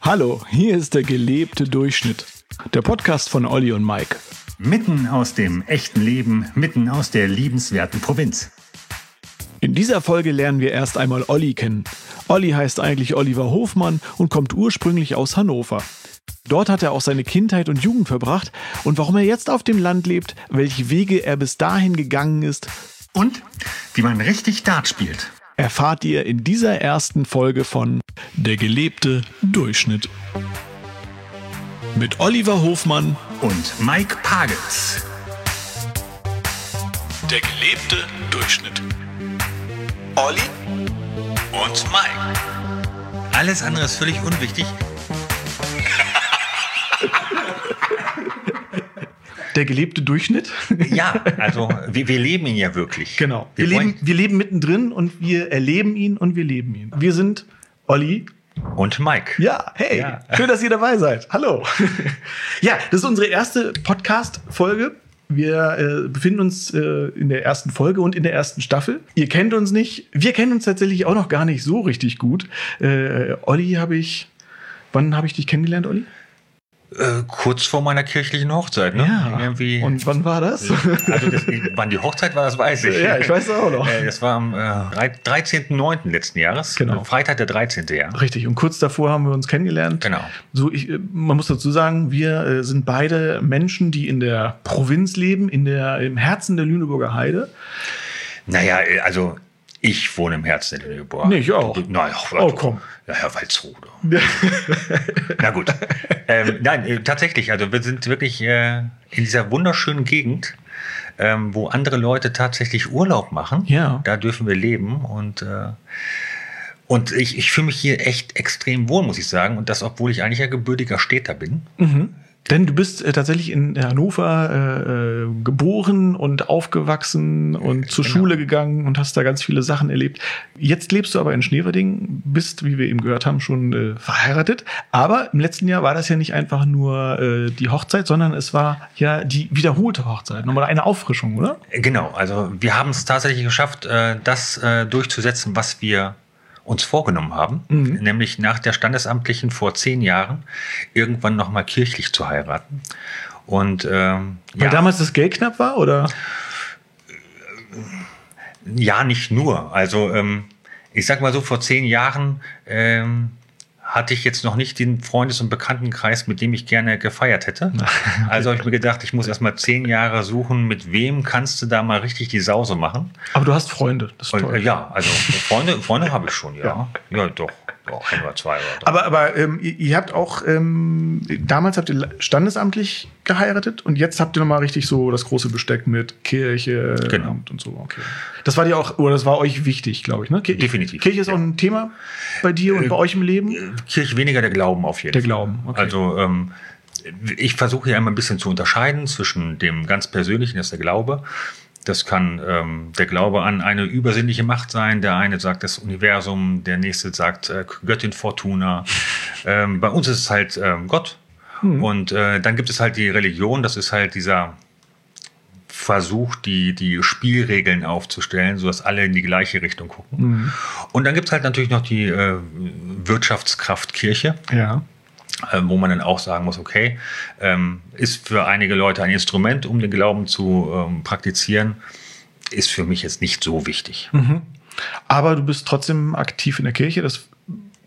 Hallo, hier ist der gelebte Durchschnitt. Der Podcast von Olli und Mike. Mitten aus dem echten Leben, mitten aus der liebenswerten Provinz. In dieser Folge lernen wir erst einmal Olli kennen. Olli heißt eigentlich Oliver Hofmann und kommt ursprünglich aus Hannover. Dort hat er auch seine Kindheit und Jugend verbracht und warum er jetzt auf dem Land lebt, welche Wege er bis dahin gegangen ist Und wie man richtig Dart spielt. Erfahrt ihr in dieser ersten Folge von Der gelebte Durchschnitt. Mit Oliver Hofmann, Und Mike Pagels. der gelebte Durchschnitt. Olli und Mike. Alles andere ist völlig unwichtig. Der gelebte Durchschnitt? Ja, also wir, wir leben ihn ja wirklich. Genau. Wir, Wir leben, wir leben mittendrin und wir erleben ihn und wir leben ihn. Wir sind Olli. Und Mike. Ja, hey, Ja. schön, dass ihr dabei seid. Hallo. ja, das ist unsere erste Podcast-Folge. Wir äh, befinden uns äh, in der ersten Folge und in der ersten Staffel. Ihr kennt uns nicht. Wir kennen uns tatsächlich auch noch gar nicht so richtig gut. Äh, Olli habe ich. Wann habe ich dich kennengelernt, Olli? Äh, kurz vor meiner kirchlichen Hochzeit, ne? Irgendwie. Und wann war das? also das, wann die Hochzeit war, das weiß ich. Ja, ich weiß auch noch. Äh, Das war am äh, 13.09. letzten Jahres. Genau. Freitag der 13. Ja. Richtig. Und kurz davor haben wir uns kennengelernt. Genau. So, ich, äh, man muss dazu sagen, wir äh, sind beide Menschen, die in der Provinz leben, in der, im Herzen der Lüneburger Heide. Naja, also ich wohne im Herzen der Lüneburg. Nee, ich auch. Naja, Oh, komm. Naja, Walsrode. Na gut. ähm, nein, äh, tatsächlich. Also wir sind wirklich äh, in dieser wunderschönen Gegend, ähm, wo andere Leute tatsächlich Urlaub machen. Ja. Da dürfen wir leben und äh, und ich, ich fühle mich hier echt extrem wohl, muss ich sagen. Und das, obwohl ich eigentlich ja gebürtiger Städter bin. Mhm. Denn du bist äh, tatsächlich in Hannover äh, äh, geboren und aufgewachsen und zur Genau. Schule gegangen und hast da ganz viele Sachen erlebt. Jetzt lebst du aber in Schneverding, bist, wie wir eben gehört haben, schon äh, verheiratet. Aber im letzten Jahr war das ja nicht einfach nur äh, die Hochzeit, sondern es war ja die wiederholte Hochzeit. Nochmal eine Auffrischung, oder? Genau, also wir haben es tatsächlich geschafft, äh, das äh, durchzusetzen, was wir uns vorgenommen haben, Mhm. nämlich nach der standesamtlichen vor zehn Jahren irgendwann nochmal kirchlich zu heiraten. Und ähm, Weil ja, damals das Geld knapp war, oder? ja, nicht nur. Also ähm, ich sag mal so, vor zehn Jahren ähm, hatte ich jetzt noch nicht den Freundes- und Bekanntenkreis, mit dem ich gerne gefeiert hätte. Also habe ich mir gedacht, ich muss erst mal zehn Jahre suchen, mit wem kannst du da mal richtig die Sause machen. Aber du hast Freunde. Das ist Und, toll. äh, ja, also Freunde, Freunde habe ich schon, ja. Ja, doch. Doch. Ein oder zwei oder drei. Aber, aber ähm, ihr, ihr habt auch, ähm, damals habt ihr standesamtlich geheiratet und jetzt habt ihr nochmal richtig so das große Besteck mit Kirche Genau. Amt und so. Okay. Das war dir auch, oder das war euch wichtig, glaube ich, ne? Kir Definitiv, Kirche ist ja. auch ein Thema bei dir und Äh, bei euch im Leben? Kirche weniger der Glauben auf jeden Der Fall. Glauben, okay. Also ähm, ich versuche ja immer ein bisschen zu unterscheiden zwischen dem ganz Persönlichen, das ist der Glaube. Das kann ähm, der Glaube an eine übersinnliche Macht sein. Der eine sagt das Universum, der nächste sagt äh, Göttin Fortuna. Ähm, bei uns ist es halt ähm, Gott. Hm. Und äh, dann gibt es halt die Religion, das ist halt dieser Versuch, die, die Spielregeln aufzustellen, sodass alle in die gleiche Richtung gucken. Mhm. Und dann gibt es halt natürlich noch die äh, Wirtschaftskraft Kirche, Ja. Äh, wo man dann auch sagen muss, okay, ähm, ist für einige Leute ein Instrument, um den Glauben zu ähm, praktizieren, ist für mich jetzt nicht so wichtig. Mhm. Aber du bist trotzdem aktiv in der Kirche. Das,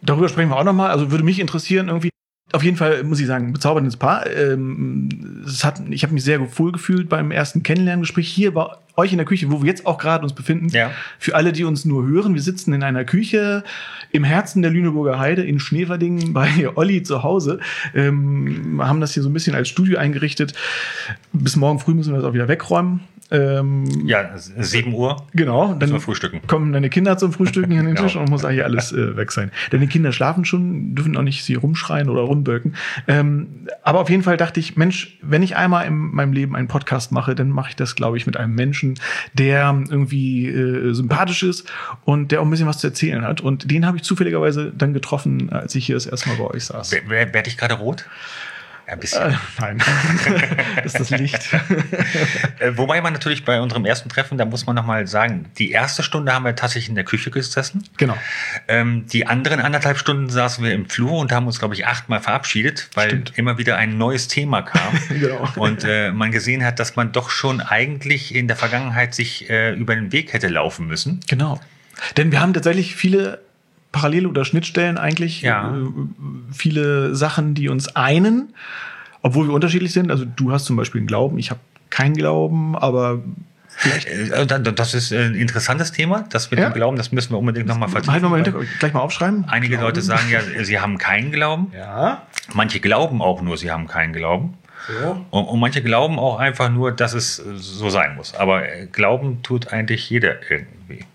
darüber sprechen wir auch nochmal. Also würde mich interessieren, irgendwie. Auf jeden Fall muss ich sagen, bezauberndes Paar. Ähm, es hat, ich habe mich sehr wohl gefühlt beim ersten Kennenlerngespräch hier bei euch in der Küche, wo wir jetzt auch gerade uns befinden. Ja. Für alle, die uns nur hören, wir sitzen in einer Küche im Herzen der Lüneburger Heide in Schneverdingen bei Olli zu Hause. Ähm, haben das hier so ein bisschen als Studio eingerichtet. Bis morgen früh müssen wir das auch wieder wegräumen. Ähm, Ja, 7 Uhr Genau, dann frühstücken. kommen deine Kinder zum Frühstücken hier an den Genau. Tisch und muss eigentlich alles äh, weg sein. Denn die Kinder schlafen schon, dürfen auch nicht sie rumschreien oder rumbölken. Ähm, aber auf jeden Fall dachte ich, Mensch, wenn ich einmal in meinem Leben einen Podcast mache, dann mache ich das, glaube ich, mit einem Menschen, der irgendwie äh, sympathisch ist und der auch ein bisschen was zu erzählen hat. Und den habe ich zufälligerweise dann getroffen, als ich hier das erste Mal bei euch saß. Wer- wer- Werde ich gerade rot? Ein bisschen. Äh, nein, das ist das Licht. Äh, Wobei man natürlich bei unserem ersten Treffen, da muss man nochmal sagen, die erste Stunde haben wir tatsächlich in der Küche gesessen. genau. Ähm, die anderen anderthalb Stunden saßen wir im Flur und haben uns, glaube ich, achtmal verabschiedet, weil Stimmt. immer wieder ein neues Thema kam. Genau. Und äh, man gesehen hat, dass man doch schon eigentlich in der Vergangenheit sich äh, über den Weg hätte laufen müssen. Genau. Denn wir haben tatsächlich viele Parallele oder Schnittstellen eigentlich. Ja. Äh, viele Sachen, die uns einen, obwohl wir unterschiedlich sind. Also du hast zum Beispiel einen Glauben, ich habe keinen Glauben, aber vielleicht. Äh, da- Das ist ein interessantes Thema, das mit Ja. dem Glauben, das müssen wir unbedingt nochmal vertiefen. Halt mal im weil Hinterkopf, gleich mal aufschreiben. Einige Glauben. Leute sagen ja, sie haben keinen Glauben. Ja. Manche glauben auch nur, sie haben keinen Glauben. So. Und, und manche glauben auch einfach nur, dass es äh, so sein muss. Aber äh, glauben tut eigentlich jeder irgendwie.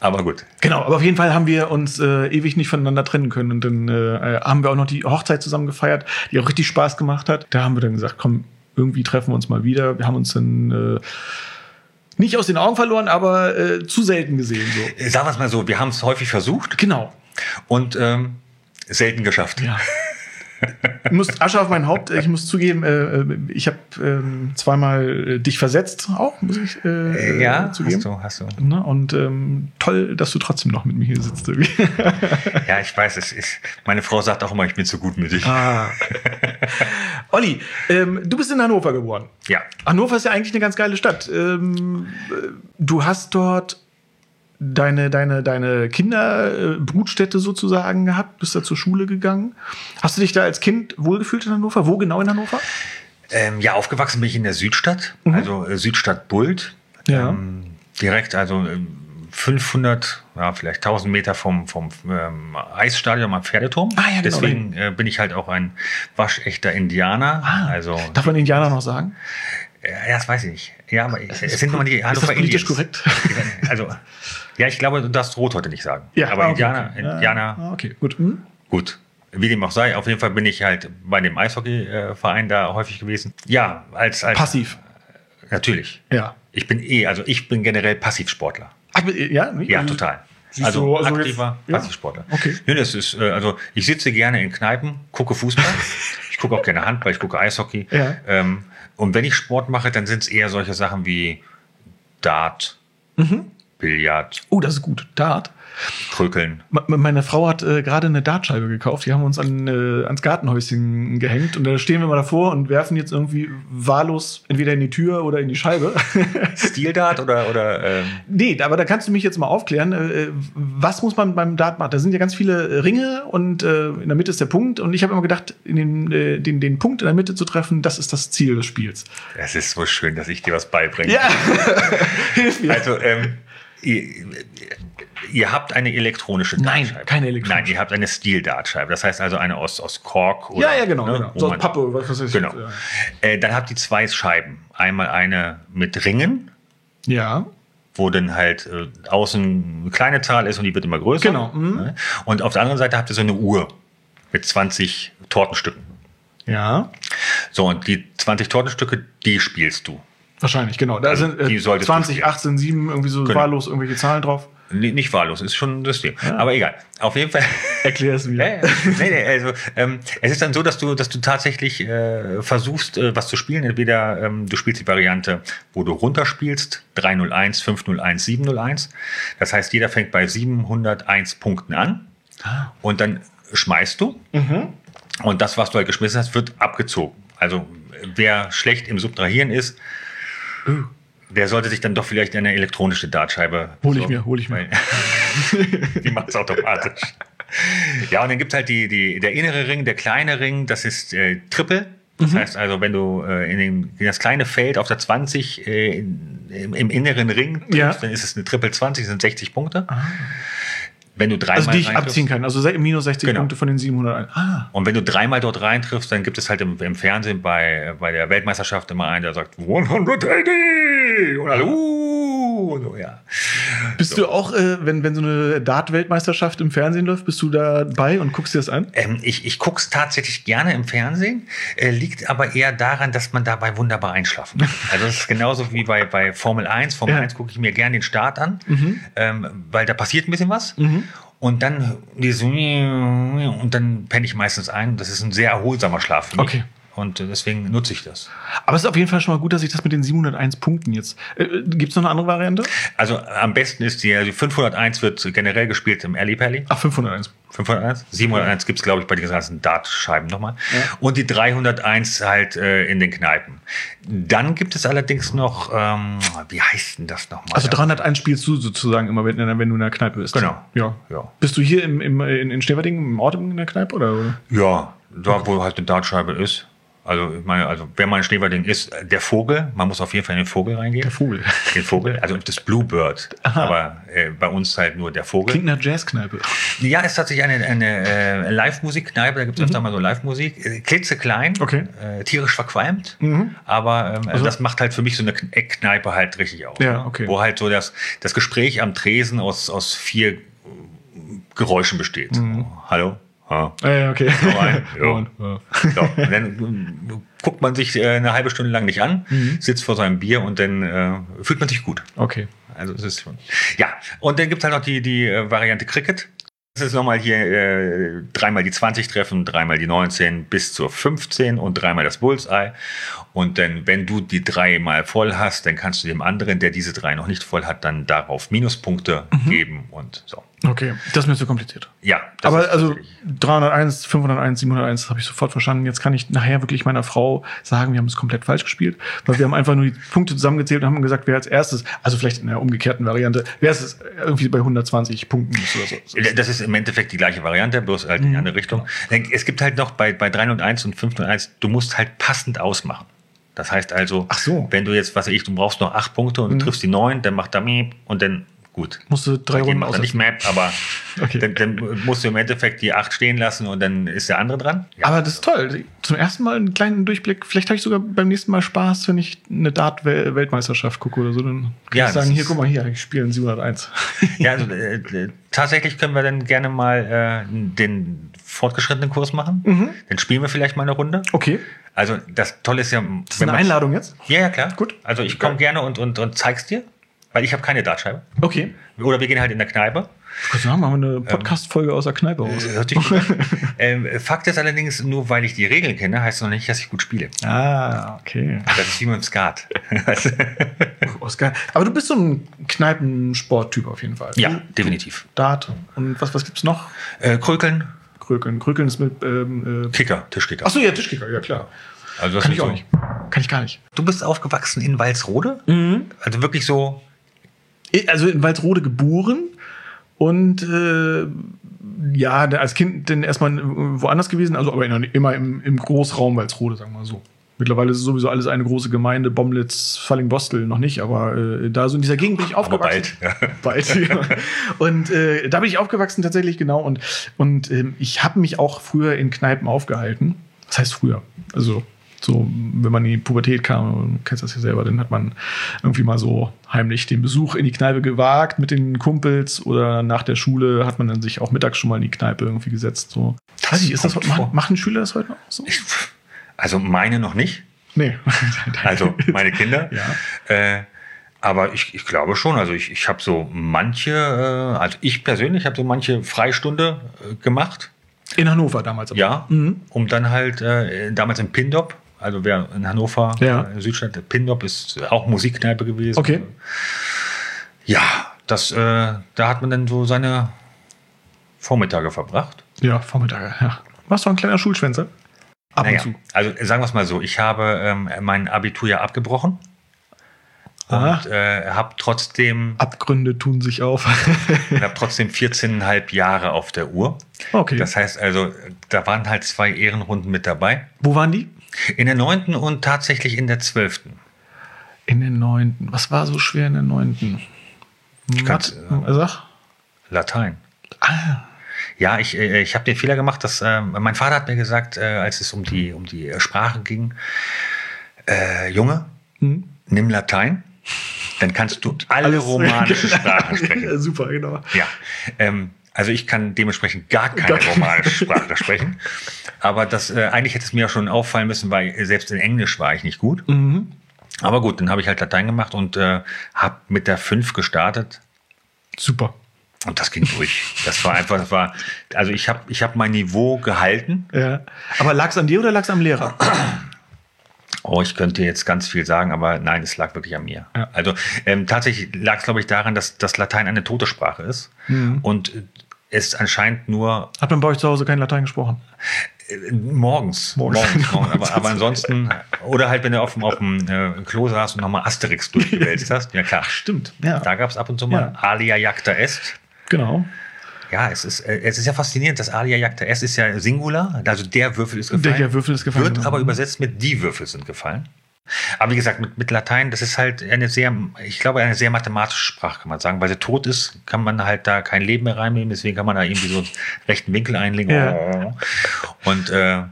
Aber gut. Genau, aber auf jeden Fall haben wir uns äh, ewig nicht voneinander trennen können. Und dann äh, haben wir auch noch die Hochzeit zusammen gefeiert, die auch richtig Spaß gemacht hat. Da haben wir dann gesagt, komm, irgendwie treffen wir uns mal wieder. Wir haben uns dann äh, nicht aus den Augen verloren, aber äh, zu selten gesehen. So. Sagen wir es mal so, wir haben es häufig versucht Genau. und ähm, selten geschafft. Ja. Ich muss Asche auf mein Haupt. Ich muss zugeben, äh, ich habe ähm, zweimal äh, dich versetzt, auch muss ich äh, Äh, ja, zugeben. hast du, hast du. Ne? Und ähm, toll, dass du trotzdem noch mit mir hier sitzt. irgendwie. Ja, ich weiß, es ist, meine Frau sagt auch immer, ich bin zu gutmütig. ah. Olli, ähm, du bist in Hannover geboren. Ja. Hannover ist ja eigentlich eine ganz geile Stadt. Ähm, äh, du hast dort deine, deine, deine Kinderbrutstätte sozusagen gehabt, bist da zur Schule gegangen. Hast du dich da als Kind wohlgefühlt in Hannover? Wo genau in Hannover? Ähm, ja, aufgewachsen bin ich in der Südstadt, also äh, Südstadt Bult. Mhm. Ja. Ähm, direkt, also ähm, 500, ja, vielleicht 1000 Meter vom, vom ähm, Eisstadion am Pferdeturm. Ah, ja, genau, Deswegen äh, bin ich halt auch ein waschechter Indianer. Ah, also, Darf man Indianer noch sagen? ja, das weiß ich nicht. Ja, aber es sind nochmal die Ist das Hannover politisch Indians. korrekt? Also, ja, ich glaube, du darfst Rot heute nicht sagen. Ja, aber ah, okay, Indianer, okay. Ja, Indianer, ah, okay, gut. Hm? Gut. Wie dem auch sei, auf jeden Fall bin ich halt bei dem Eishockeyverein da häufig gewesen. Ja, als, als Passiv. Natürlich. Ja. Ich bin eh, also ich bin generell Passivsportler. Ach, ja, wie? Ja, total. Siehst Also, also aktiver jetzt- ja. Passivsportler. Okay. Nee, das ist, äh, also ich sitze gerne in Kneipen, gucke Fußball. ich gucke auch gerne Handball, ich gucke Eishockey. Ja. Ähm, und wenn ich Sport mache, dann sind es eher solche Sachen wie Dart, Mhm. Billard, Oh, das ist gut. Dart. Krökeln. Me- Meine Frau hat äh, gerade eine Dartscheibe gekauft. Die haben wir uns an, äh, ans Gartenhäuschen gehängt. Und da stehen wir mal davor und werfen jetzt irgendwie wahllos entweder in die Tür oder in die Scheibe. Steel-Dart oder, oder ähm, nee, aber da kannst du mich jetzt mal aufklären. Äh, was muss man beim Dart machen? Da sind ja ganz viele Ringe und äh, in der Mitte ist der Punkt. Und ich habe immer gedacht, den, äh, den, den Punkt in der Mitte zu treffen, das ist das Ziel des Spiels. es ist so schön, dass ich dir was beibringe. Ja, hilf mir. Also, ähm, ihr, ihr habt eine elektronische Nein, Dartscheibe. keine elektronische. Nein, ihr habt eine Steel-Dartscheibe. Das heißt also eine aus, aus Kork oder. ja, ja, genau. ne, genau. So aus Pappe, was weiß ich. Genau. Äh, dann habt ihr zwei Scheiben. Einmal eine mit Ringen, Ja. wo dann halt äh, außen eine kleine Zahl ist und die wird immer größer. Genau, mhm. Ne? Und auf der anderen Seite habt ihr so eine Uhr mit 20 Tortenstücken. Ja. So, und die 20 Tortenstücke, die spielst du. Wahrscheinlich, genau. Da Also, sind äh, die solltest du 20, spielen. 18, 7, irgendwie so Genau. wahllos irgendwelche Zahlen drauf. Nee, nicht wahllos, ist schon ein System. Aber egal. Auf jeden Fall. Erklär es wieder. Ja, ja. nee, nee, also ähm, es ist dann so, dass du, dass du tatsächlich äh, versuchst, äh, was zu spielen. Entweder ähm, du spielst die Variante, wo du runterspielst, 301, 501, 701. Das heißt, jeder fängt bei 701 Punkten an und dann schmeißt du. Und das, was du halt geschmissen hast, wird abgezogen. Also wer schlecht im Subtrahieren ist, der sollte sich dann doch vielleicht eine elektronische Dartscheibe Hol ich besorgen, mir, hol ich mir. die macht es automatisch. Ja, und dann gibt es halt die, die, der innere Ring, der kleine Ring, das ist äh, Triple. Das Mhm. heißt also, wenn du äh, in, den, in das kleine Feld auf der 20 äh, in, im, im inneren Ring triffst, Ja. dann ist es eine Triple 20, das sind 60 Punkte. Wenn du dreimal Also die ich abziehen kann. Also minus 60 Genau. Punkte von den 700. Ah. Und wenn du dreimal dort reintriffst, dann gibt es halt im, im Fernsehen bei, bei der Weltmeisterschaft immer einen, der sagt 180 und hallo und so, ja. Bist du auch, äh, wenn, wenn so eine Dart-Weltmeisterschaft im Fernsehen läuft, bist du dabei und guckst dir das an? Ähm, ich ich gucke es tatsächlich gerne im Fernsehen, äh, liegt aber eher daran, dass man dabei wunderbar einschlafen kann. Also das ist genauso wie bei, bei Formel 1. Formel Ja. 1 gucke ich mir gerne den Start an, ähm, weil da passiert ein bisschen was. Mhm. Und dann so, und dann penne ich meistens ein. Das ist ein sehr erholsamer Schlaf für mich. Okay. Und äh, deswegen nutze ich das. Aber es ist auf jeden Fall schon mal gut, dass ich das mit den 701 Punkten jetzt. Äh, Gibt es noch eine andere Variante? Also am besten ist die, also 501 wird generell gespielt im Alley Pally. Ach, 501. 501. 701 gibt es, glaube ich, bei den ganzen Dartscheiben nochmal. Und die 301 halt äh, in den Kneipen. Dann gibt es allerdings noch, ähm, wie heißt denn das nochmal? Also 301 spielst du sozusagen immer, wenn, wenn du in der Kneipe bist. Genau. Ja. Ja. Bist du hier im, im, in, in Schneverding im Ort in der Kneipe? Oder? Ja, da wo halt eine Dartscheibe ist. Also, ich meine, also wer mal ein Schneewerding ist, der Vogel, man muss auf jeden Fall in den Vogel reingehen. Der Vogel. Den Vogel, also das Bluebird. Aber äh, bei uns halt nur der Vogel. Klingt nach Jazzkneipe. Ja, ist tatsächlich eine, eine äh, Live-Musik-Kneipe, da gibt es öfter mal so Live-Musik. Äh, klitzeklein, Mhm. Okay. äh, tierisch verqualmt, aber ähm, also das macht halt für mich so eine Kn- Eckkneipe halt richtig aus. Ja, ne? okay. Wo halt so das, das Gespräch am Tresen aus, aus vier Geräuschen besteht. Mhm. Hallo? Ha. Äh, okay. rein. Ja. Und, ja. Dann guckt man sich äh, eine halbe Stunde lang nicht an, Mhm. sitzt vor seinem Bier und dann äh, fühlt man sich gut. Okay. Also es ist schon. Ja, und dann gibt es halt noch die, die äh, Variante Cricket. Das ist nochmal hier äh, dreimal die 20 treffen, dreimal die 19 bis zur 15 und dreimal das Bullseye. Und dann, wenn du die dreimal voll hast, dann kannst du dem anderen, der diese drei noch nicht voll hat, dann darauf Minuspunkte Mhm. geben und so. Okay. Das ist mir zu kompliziert. Ja, das Aber also tatsächlich- 301, 501, 701, das habe ich sofort verstanden. Jetzt kann ich nachher wirklich meiner Frau sagen, wir haben es komplett falsch gespielt, weil wir haben einfach nur die Punkte zusammengezählt und haben gesagt, wer als erstes, also vielleicht in der umgekehrten Variante, wer ist irgendwie bei 120 Punkten ist oder so. Das ist im Endeffekt die gleiche Variante, bloß halt in die andere Richtung. Es gibt halt noch bei, bei 301 und 501, du musst halt passend ausmachen. Das heißt also, Ach so. wenn du jetzt, was weiß ich, du brauchst noch acht Punkte und du triffst die neun, dann macht er und dann gut. Musst du drei Runden macht er nicht. Map, aber Okay. dann, dann musst du im Endeffekt die acht stehen lassen und dann ist der andere dran. Ja. Aber das ist toll. Zum ersten Mal einen kleinen Durchblick. Vielleicht habe ich sogar beim nächsten Mal Spaß, wenn ich eine Dart-Weltmeisterschaft gucke oder so. Dann kann Ja, ich sagen, hier, guck mal hier, ich spiele in 701. Ja, also, äh, tatsächlich können wir dann gerne mal äh, den fortgeschrittenen Kurs machen. Mhm. Dann spielen wir vielleicht mal eine Runde. Okay. Also das Tolle ist ja, Das ist eine Einladung jetzt? Ja, ja, klar. Gut. Also ich komme gerne und, und, und zeig's dir, weil ich habe keine Dartscheibe. Okay. Oder wir gehen halt in der Kneipe. Kurz sagen, machen wir eine Podcast-Folge aus der Kneipe aus. Äh, ähm, Fakt ist allerdings, nur weil ich die Regeln kenne, heißt noch nicht, dass ich gut spiele. Ah, okay. Das ist wie mit dem Skat. Oscar. Aber du bist so ein Kneipensporttyp auf jeden Fall. ja, Du- definitiv. Dart. Und was, was gibt's noch? Äh, Krökeln, Krökeln. Krökeln ist mit. Ähm, äh Kicker, Tischkicker. Achso, ja, Tischkicker, ja klar. also das Kann ich auch so- nicht. Kann ich gar nicht. Du bist aufgewachsen in Walsrode? Also wirklich so. Also in Walsrode geboren und äh, ja, als Kind dann erstmal woanders gewesen, also aber immer im, im Großraum Walsrode, sagen wir mal so. Mittlerweile ist es sowieso alles eine große Gemeinde, Bomlitz, Fallingbostel noch nicht, aber äh, da so in dieser Gegend bin ich Aber aufgewachsen. bald. Ja. Bald. ja. Und äh, da bin ich aufgewachsen tatsächlich, genau. Und, und ähm, ich habe mich auch früher in Kneipen aufgehalten. Was heißt früher? Also so, wenn man in die Pubertät kam, du kennst das ja selber, dann hat man irgendwie mal so heimlich den Besuch in die Kneipe gewagt mit den Kumpels oder nach der Schule hat man dann sich auch mittags schon mal in die Kneipe irgendwie gesetzt. So. Weiß ich, ist das, machen, Schüler das heute noch so? Ich, also meine noch nicht. Nee. Also meine Kinder. Ja. Äh, aber ich, ich glaube schon. Also ich, ich habe so manche, äh, also ich persönlich habe so manche Freistunde äh, gemacht. In Hannover damals. aber. Ja. Mhm. Um dann halt äh, damals in Pindop. Also wer in Hannover, Ja. äh, Südstadt, Pindop ist auch Musikkneipe gewesen. Okay. Ja, das, äh, da hat man dann so seine Vormittage verbracht. Ja, Vormittag, ja. Warst du ein kleiner Schulschwänzer? Ab Naja, und zu. also sagen wir es mal so, ich habe ähm, mein Abitur ja abgebrochen Ah. und äh, habe trotzdem, Abgründe tun sich auf. hab trotzdem 14,5 Jahre auf der Uhr. okay. Das heißt also, da waren halt zwei Ehrenrunden mit dabei. Wo waren die? In der neunten und tatsächlich in der zwölften. In den neunten. Was war so schwer in den neunten? kann's, Mat- Sag. Latein. Ah, Ja, ich, äh, ich habe den Fehler gemacht, dass äh, mein Vater hat mir gesagt, äh, als es um die, um die Sprache ging, äh, Junge, hm. nimm Latein, dann kannst du alle Alles- romanische Sprachen sprechen. Super, genau. Ja, ähm, also ich kann dementsprechend gar keine romanische Sprache sprechen. Aber das, äh, eigentlich hätte es mir auch schon auffallen müssen, weil selbst in Englisch war ich nicht gut. Mhm. Aber gut, dann habe ich halt Latein gemacht und äh, habe mit der 5 gestartet. Super. Und das ging durch. Das war einfach, das war, also ich habe ich hab mein Niveau gehalten. Ja. Aber lag es an dir oder lag es am Lehrer? Oh, ich könnte jetzt ganz viel sagen, aber nein, es lag wirklich an mir. Ja. Also ähm, tatsächlich lag es, glaube ich, daran, dass das Latein eine tote Sprache ist Mhm. und es anscheinend nur Hat man bei euch zu Hause kein Latein gesprochen? äh, morgens, Morgens. morgens, morgens aber, aber ansonsten oder halt wenn du auf dem, auf dem äh, Klo saßt und nochmal Asterix durchgewälzt hast, ja klar. Stimmt, ja. Da gab es ab und zu mal Ja. Alia Jacta Est. Genau. Ja, es ist, äh, es ist ja faszinierend. Das Alia Jacta Est ist ja Singular, also der Würfel ist gefallen. Der Würfel ist gefallen, Wird genau. aber übersetzt mit die Würfel sind gefallen. Aber wie gesagt, mit, mit Latein, das ist halt eine sehr, ich glaube, eine sehr mathematische Sprache, kann man sagen. Weil sie tot ist, kann man halt da kein Leben mehr reinnehmen, deswegen kann man da irgendwie so einen rechten Winkel einlegen. Ja. Und äh,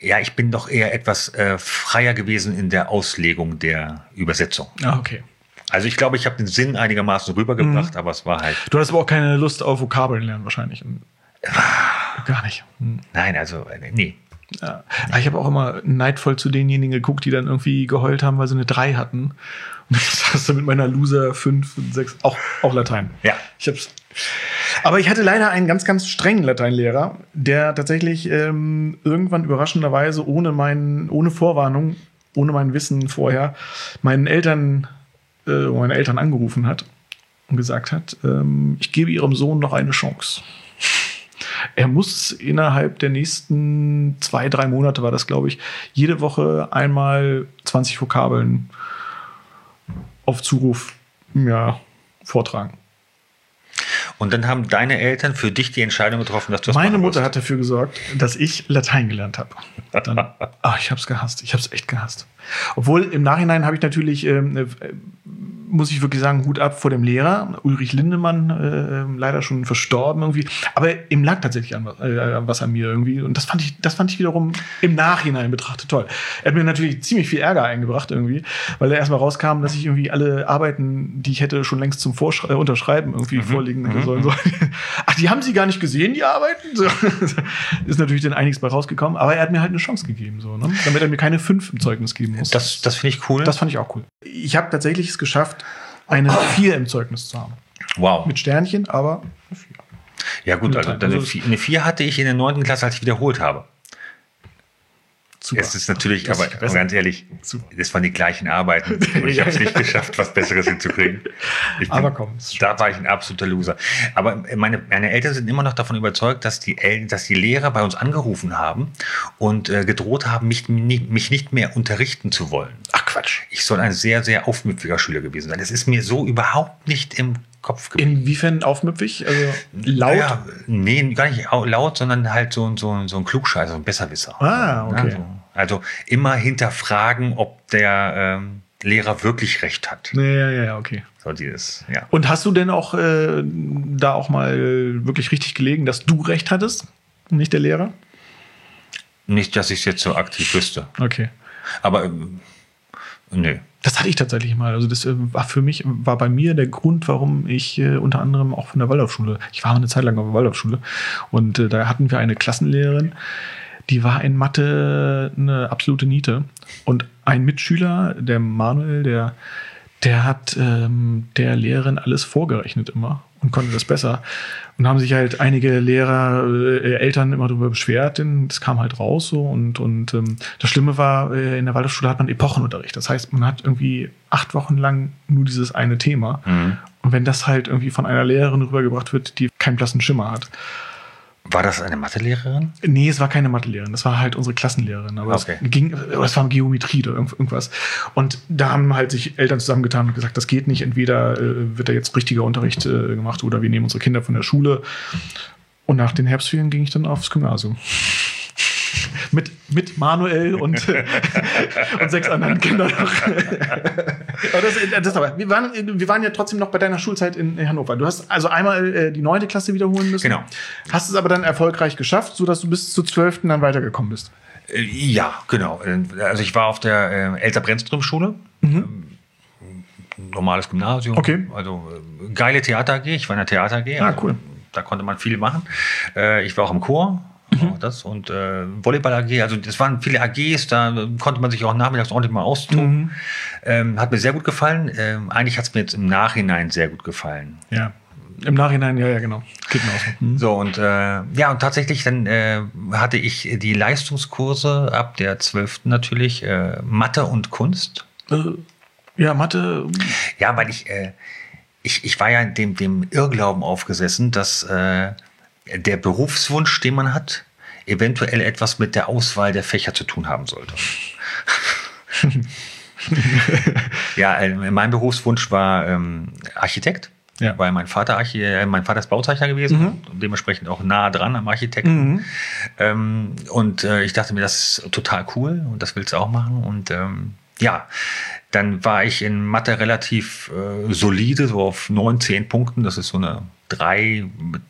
ja, ich bin doch eher etwas äh, freier gewesen in der Auslegung der Übersetzung. Ah, okay. Also ich glaube, ich habe den Sinn einigermaßen rübergebracht, Mhm. aber es war halt, Du hast aber auch keine Lust auf Vokabeln lernen wahrscheinlich. Gar nicht. Hm. nein, also, äh, nee. Ja. Aber Ich habe auch immer neidvoll zu denjenigen geguckt, die dann irgendwie geheult haben, weil sie eine 3 hatten. Und das hast du mit meiner Loser 5 und 6, auch, auch Latein. Ja. Ich hab's. Aber ich hatte leider einen ganz, ganz strengen Lateinlehrer, der tatsächlich ähm, irgendwann überraschenderweise ohne meinen, ohne Vorwarnung, ohne mein Wissen vorher, meinen Eltern, äh, meine Eltern angerufen hat und gesagt hat, ähm, ich gebe ihrem Sohn noch eine Chance. Er muss innerhalb der nächsten zwei, drei Monate, war das, glaube ich, jede Woche einmal 20 Vokabeln auf Zuruf ja, vortragen. Und dann haben deine Eltern für dich die Entscheidung getroffen, dass du das Meine Mutter hat dafür gesorgt, dass ich Latein gelernt habe. Dann, ah, ich habe es gehasst. Ich habe es echt gehasst. Obwohl im Nachhinein habe ich natürlich, ähm, äh, muss ich wirklich sagen, Hut ab vor dem Lehrer. Ulrich Lindemann, äh, leider schon verstorben irgendwie. Aber ihm lag tatsächlich an, was- äh, was an mir irgendwie. Und das fand ich, das fand ich wiederum im Nachhinein betrachtet toll. Er hat mir natürlich ziemlich viel Ärger eingebracht irgendwie, weil er erstmal rauskam, dass ich irgendwie alle Arbeiten, die ich hätte schon längst zum Vorschre äh, Unterschreiben irgendwie vorlegen hätte sollen. So. Ach, die haben Sie gar nicht gesehen, die Arbeiten? So. Ist natürlich dann einiges bei rausgekommen, aber er hat mir halt eine Chance gegeben, so, ne? damit er mir keine fünf im Zeugnis geben muss. Das, das finde ich cool. Das fand ich auch cool. Ich habe tatsächlich es geschafft, eine 4 im Zeugnis zu haben. wow. Mit Sternchen, aber eine 4. Ja gut, also eine es- 4 eine vier hatte ich in der 9. Klasse, als ich wiederholt habe. Super. Es ist natürlich, Das aber ist ganz ehrlich, Super. das waren die gleichen Arbeiten. Und ich habe es nicht geschafft, was Besseres hinzukriegen. Ich bin, Aber komm, da war ich ein absoluter Loser. Aber meine, meine Eltern sind immer noch davon überzeugt, dass die, El dass die Lehrer bei uns angerufen haben und äh, gedroht haben, mich, nicht- mich nicht mehr unterrichten zu wollen. Ach Quatsch. Ich soll ein sehr, sehr aufmüpfiger Schüler gewesen sein. Das ist mir so überhaupt nicht im Kopf geblieben. Inwiefern aufmüpfig? Also laut? Ja, nee, gar nicht au- laut, sondern halt so, ein- so, so ein Klugscheißer, so ein Besserwisser. Ah, okay. So. Also immer hinterfragen, ob der ähm, Lehrer wirklich recht hat. Ja, ja, ja, okay. So dieses, ja. Und hast du denn auch äh, da auch mal wirklich richtig gelegen, dass du recht hattest? und Nicht der Lehrer? Nicht, dass ich es jetzt so aktiv wüsste. Okay. Aber ähm, nö. Das hatte ich tatsächlich mal. Also das äh, war für mich, war bei mir der Grund, warum ich äh, unter anderem auch von der Waldorfschule, ich war eine Zeit lang auf der Waldorfschule und äh, da hatten wir eine Klassenlehrerin, die war in Mathe eine absolute Niete. Und ein Mitschüler, der Manuel, der, der hat ähm, der Lehrerin alles vorgerechnet immer und konnte das besser. Und haben sich halt einige Lehrer, äh, Eltern immer darüber beschwert, denn das kam halt raus so. Und, und ähm, das Schlimme war, äh, in der Waldorfschule hat man Epochenunterricht. Das heißt, man hat irgendwie acht Wochen lang nur dieses eine Thema. Und wenn das halt irgendwie von einer Lehrerin rübergebracht wird, die keinen blassen Schimmer hat. War das eine Mathelehrerin? Nee, es war keine Mathelehrerin, das war halt unsere Klassenlehrerin. Aber Okay. es ging, es war Geometrie oder irgend- irgendwas. Und da haben halt sich Eltern zusammengetan und gesagt, das geht nicht. Entweder äh, wird da jetzt richtiger Unterricht äh, gemacht oder wir nehmen unsere Kinder von der Schule. Und nach den Herbstferien ging ich dann aufs Gymnasium. Mit, mit Manuel und, und sechs anderen Kindern das, das aber, wir, waren, wir waren ja trotzdem noch bei deiner Schulzeit in Hannover. Du hast also einmal äh, die neunte Klasse wiederholen müssen. Genau. Hast es aber dann erfolgreich geschafft, sodass du bis zur zwölften dann weitergekommen bist. Äh, Ja, genau. Äh, Also ich war auf der äh, Elsa Brennström-Schule. Ähm, Normales Gymnasium. Okay. Also äh, geile Theater AG. Ich war in der Theater AG. Ah, also, cool. Da konnte man viel machen. Äh, Ich war auch im Chor. Mhm. Das und äh, Volleyball AG, also es waren viele AGs, da konnte man sich auch nachmittags ordentlich mal austoben. Mhm. Ähm, hat mir sehr gut gefallen. Ähm, eigentlich hat es mir jetzt im Nachhinein sehr gut gefallen. Ja. Im Nachhinein, ja, ja, genau. Geht mir auch so. Hm. So, und äh, ja, und tatsächlich dann äh, hatte ich die Leistungskurse ab der 12. natürlich, äh, Mathe und Kunst. Äh, ja, Mathe. Ja, weil ich, äh, ich, ich war ja dem, dem Irrglauben aufgesessen, dass äh, der Berufswunsch, den man hat, eventuell etwas mit der Auswahl der Fächer zu tun haben sollte. ja, äh, mein Berufswunsch war ähm, Architekt. Ja. Weil mein Vater, Archi äh, mein Vater ist Bauzeichner gewesen mhm. und dementsprechend auch nah dran am Architekten. Mhm. Ähm, und äh, ich dachte mir, das ist total cool und das willst du auch machen. Und ähm, ja, dann war ich in Mathe relativ äh, solide, so auf neun, zehn Punkten. Das ist so eine drei,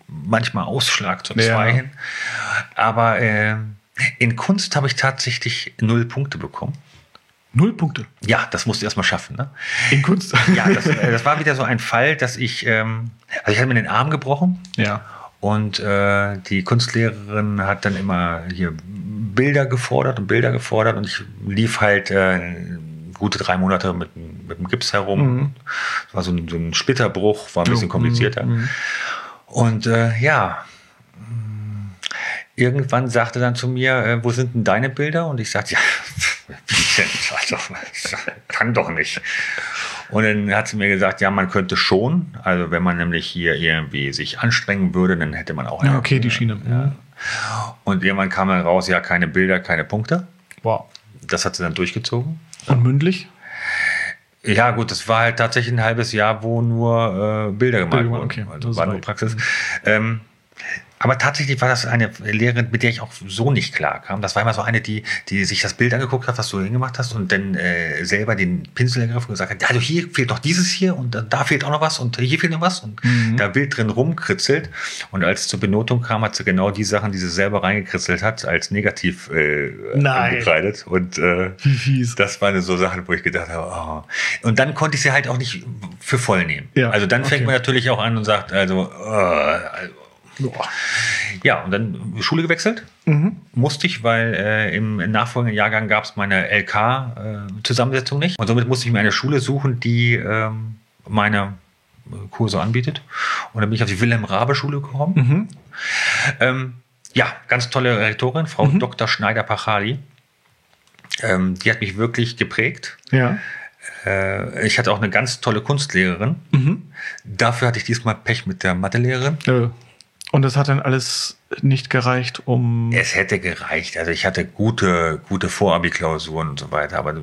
manchmal Ausschlag zur zwei ja. hin. Aber äh, in Kunst habe ich tatsächlich null Punkte bekommen. Null Punkte. Ja, das musst du erstmal schaffen. Ne? In Kunst. ja, das, äh, das, war wieder so ein Fall, dass ich, ähm, also ich hatte mir den Arm gebrochen. Ja. Und äh, die Kunstlehrerin hat dann immer hier Bilder gefordert und Bilder gefordert und ich lief halt äh, gute drei Monate mit, mit dem Gips herum. Mhm. Das war so ein, so ein Splitterbruch, war ein bisschen komplizierter. Mhm. Und äh, ja, irgendwann sagte dann zu mir, äh, wo sind denn deine Bilder? Und ich sagte, ja, also, kann doch nicht. Und dann hat sie mir gesagt, ja, man könnte schon. Also wenn man nämlich hier irgendwie sich anstrengen würde, dann hätte man auch. Ja, okay, die Schiene. Ja. Und irgendwann kam dann raus, ja, keine Bilder, keine Punkte. Wow. Das hat sie dann durchgezogen. Und mündlich? Ja, gut, das war halt tatsächlich ein halbes Jahr, wo nur äh, Bilder gemalt Bilder, wurden. Okay, also war nur Praxis. Ähm, aber tatsächlich war das eine Lehrerin, mit der ich auch so nicht klar kam. Das war immer so eine, die, die sich das Bild angeguckt hat, was du hingemacht hast und dann äh, selber den Pinsel ergriffen und gesagt hat, also hier fehlt doch dieses hier und da fehlt auch noch was und hier fehlt noch was und mhm. da wild drin rumkritzelt. Und als es zur Benotung kam, hat sie genau die Sachen, die sie selber reingekritzelt hat, als negativ äh, angekreidet. Und äh, das war eine so Sache, wo ich gedacht habe, oh. Und dann konnte ich sie halt auch nicht für voll nehmen. Ja. Also dann fängt okay. man natürlich auch an und sagt, also, oh, also Boah. Ja, und dann Schule gewechselt. Mhm. Musste ich, weil äh, im nachfolgenden Jahrgang gab es meine LK-Zusammensetzung äh, nicht. Und somit musste ich mir eine Schule suchen, die ähm, meine äh, Kurse anbietet. Und dann bin ich auf die Wilhelm-Rabe-Schule gekommen. Mhm. Ähm, ja, ganz tolle Rektorin, Frau mhm. Dr. Schneider-Pachali. Ähm, die hat mich wirklich geprägt. Ja. Äh, ich hatte auch eine ganz tolle Kunstlehrerin. Mhm. Dafür hatte ich diesmal Pech mit der Mathelehrerin. Ja. Und das hat dann alles nicht gereicht, um. Es hätte gereicht. Also ich hatte gute, gute Vorabi-Klausuren und so weiter, aber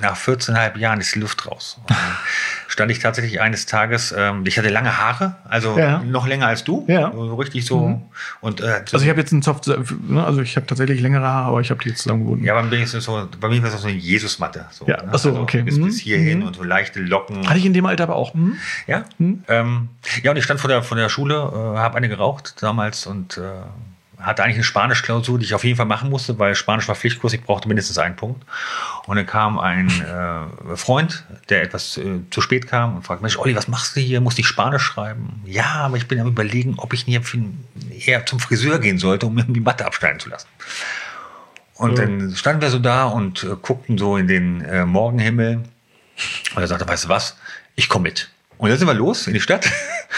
nach 14,5 Jahren ist die Luft raus. stand ich tatsächlich eines Tages, ähm, ich hatte lange Haare, also ja. noch länger als du. Ja. So richtig so. Mhm. Und, äh, also ich habe jetzt einen Zopf, ne, also ich habe tatsächlich längere Haare, aber ich habe die jetzt zusammengebunden. Ja, bei mir ist es so, bei mir war es so eine Jesusmatte. So, ja, ne? achso, also okay. Bis, mhm. bis hierhin mhm. und so leichte Locken. Hatte ich in dem Alter aber auch. Mhm. Ja. Mhm. Ähm, ja, und ich stand vor der, vor der Schule, äh, habe eine geraucht damals und äh, hatte eigentlich eine Spanisch-Klausur, die ich auf jeden Fall machen musste, weil Spanisch war Pflichtkurs, ich brauchte mindestens einen Punkt. Und dann kam ein äh, Freund, der etwas äh, zu spät kam und fragte, Mensch, Olli, was machst du hier? Musst du Spanisch schreiben? Ja, aber ich bin am überlegen, ob ich nicht eher zum Friseur gehen sollte, um mir die Matte abschneiden zu lassen. Und ja. dann standen wir so da und äh, guckten so in den äh, Morgenhimmel. Und er sagte, weißt du was, ich komme mit. Und dann sind wir los in die Stadt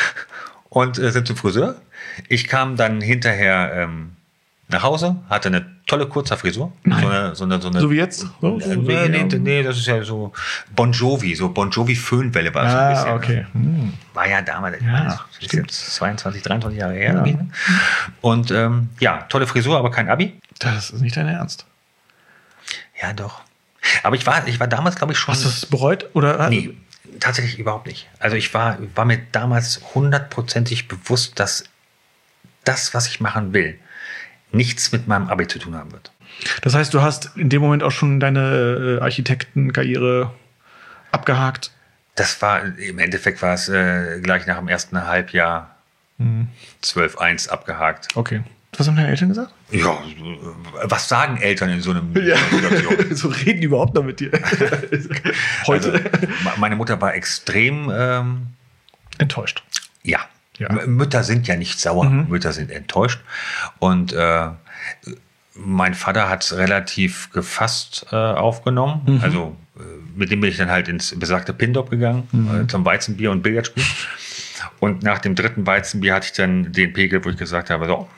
und äh, sind zum Friseur. Ich kam dann hinterher ähm, nach Hause, hatte eine tolle kurze Frisur. Nein. So, eine, so, eine, so, eine, so wie jetzt? So, so nee, nee, nee, das ist ja so Bon Jovi, so Bon Jovi Föhnwelle war ah, so ein bisschen. okay. Hm. War ja damals, ja, ist 22, 23 Jahre her. Ja. Ne? Und ähm, ja, tolle Frisur, aber kein Abi. Das ist nicht dein Ernst. Ja, doch. Aber ich war, ich war damals, glaube ich, schon. Hast du es bereut? Oder? Nee, tatsächlich überhaupt nicht. Also ich war, war mir damals hundertprozentig bewusst, dass das, was ich machen will, nichts mit meinem Abi zu tun haben wird. Das heißt, du hast in dem Moment auch schon deine äh, Architektenkarriere abgehakt? Das war, im Endeffekt war es äh, gleich nach dem ersten Halbjahr mhm. 12.1 abgehakt. Okay. Was haben deine Eltern gesagt? Ja, was sagen Eltern in so einem ja. Situation? so reden die überhaupt noch mit dir. Heute. Also, meine Mutter war extrem ähm, enttäuscht. Ja, ja. Mütter sind ja nicht sauer, mhm. Mütter sind enttäuscht. Und äh, mein Vater hat es relativ gefasst äh, aufgenommen. Mhm. Also äh, mit dem bin ich dann halt ins besagte Pindop gegangen, mhm. Äh, zum Weizenbier und Billardspiel. Und nach dem dritten Weizenbier hatte ich dann den Pegel, wo ich gesagt habe, so,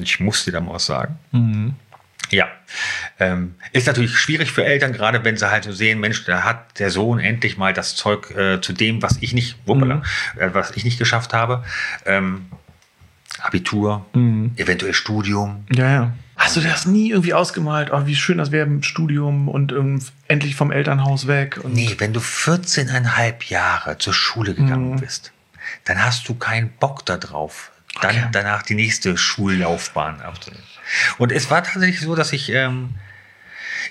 ich muss dir da mal was sagen. Mhm. Ja, ähm, ist natürlich schwierig für Eltern, gerade wenn sie halt so sehen, Mensch, da hat der Sohn endlich mal das Zeug äh, zu dem, was ich nicht, wuppala, Mhm. äh, was ich nicht geschafft habe. Ähm, Abitur, Mhm. eventuell Studium. Ja, ja. Hast du das nie irgendwie ausgemalt? Oh, wie schön das wäre im Studium und ähm, endlich vom Elternhaus weg. Und Nee, wenn du 14,5 Jahre zur Schule gegangen Mhm. bist, dann hast du keinen Bock darauf, dann Okay. danach die nächste Schullaufbahn abzunehmen. Und es war tatsächlich so, dass ich, ähm,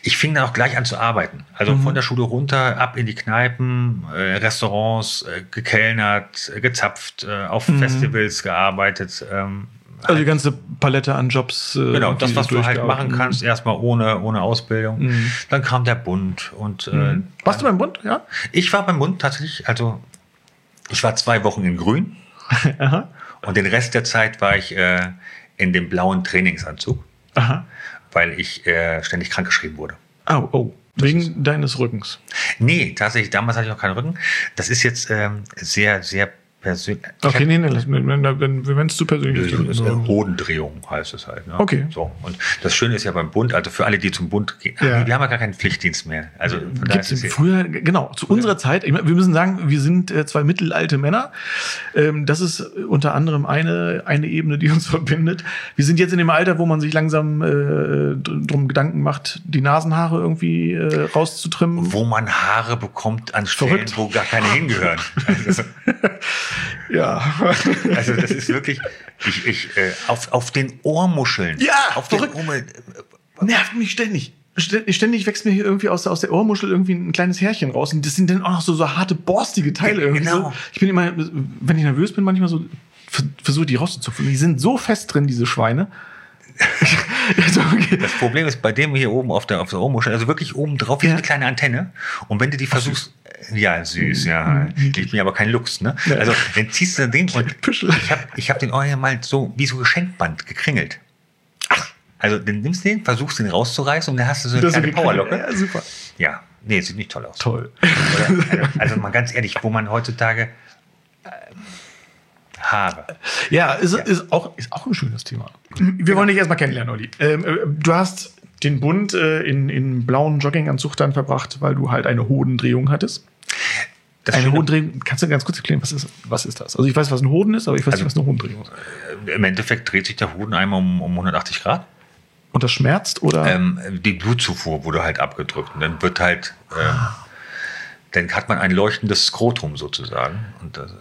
ich fing dann auch gleich an zu arbeiten. Also Mhm. von der Schule runter, ab in die Kneipen, äh, Restaurants, äh, gekellnert, äh, gezapft, äh, auf Mhm. Festivals gearbeitet. Ähm, Also die ganze Palette an Jobs. äh, Genau, das, was du halt machen kannst, erstmal ohne, ohne Ausbildung. Mhm. Dann kam der Bund und äh, Mhm. Warst du beim Bund? Ja. ich war beim Bund tatsächlich, also ich war zwei Wochen in Grün und den Rest der Zeit war ich in dem blauen Trainingsanzug, Aha. weil ich äh, ständig krankgeschrieben wurde. Oh, oh. Wegen deines Rückens. Nee, tatsächlich, damals hatte ich noch keinen Rücken. Das ist jetzt ähm, sehr, sehr persönlich. Okay, nee, nee, wenn wenn es zu persönlich ist. Ist eine Hodendrehung heißt es halt. Ne? Okay. So. Und das Schöne ist ja beim Bund, also für alle, die zum Bund gehen, Ja. wir haben ja gar keinen Pflichtdienst mehr. Also ja- früher, genau, zu unserer Zeit, wir müssen sagen, wir sind äh, zwei mittelalte Männer. Ähm, das ist unter anderem eine, eine Ebene, die uns verbindet. Wir sind jetzt in dem Alter, wo man sich langsam äh, dr- drum Gedanken macht, die Nasenhaare irgendwie äh, rauszutrimmen. wo man Haare bekommt an Stellen, Verrückt. wo gar keine hingehören. Also, Ja. also das ist wirklich, ich, ich, äh, auf, auf den Ohrmuscheln. Ja, auf den verrückt. Ohrmuscheln. Nervt mich ständig. Stä- Ständig wächst mir hier irgendwie aus, aus der Ohrmuschel irgendwie ein kleines Härchen raus. Und das sind dann auch noch so, so harte, borstige Teile irgendwie. Genau. Ich bin immer, wenn ich nervös bin, manchmal so, versuche die rauszuzupfen. Die sind so fest drin, diese Schweine. also. Das Problem ist bei dem hier oben auf der, auf der Ohrmuschel, also wirklich oben drauf, Ja. so eine kleine Antenne. Und wenn du die versuchst, ja, süß, ja. Ich bin aber kein Lux, ne? Ja. Also, dann ziehst du Ding und ich habe ich hab den Ohr mal so, wie so Geschenkband gekringelt. Ach. Also, dann nimmst du den, versuchst den rauszureißen und dann hast du so eine Das kleine. Powerlocke. Ja, super. Ja, nee, sieht nicht toll aus. Toll. Oder? Also, also mal ganz ehrlich, wo man heutzutage äh, Haare. Ja, ist, Ist, auch, ist auch ein schönes Thema. Wir wollen dich erstmal kennenlernen, Olli. Ähm, äh, du hast den Bund äh, in, in blauen Jogginganzug dann verbracht, weil du halt eine Hodendrehung hattest. Das eine Hodendrehung, kannst du ganz kurz erklären, was ist, was ist das? Also ich weiß, was ein Hoden ist, aber ich weiß Also- nicht, was eine Hodendrehung ist. Im Endeffekt dreht sich der Hoden einmal um, um 180 Grad. Und das schmerzt oder? Ähm, die Blutzufuhr wurde halt abgedrückt. Und dann wird halt, ähm, dann hat man ein leuchtendes Skrotum sozusagen. Und das,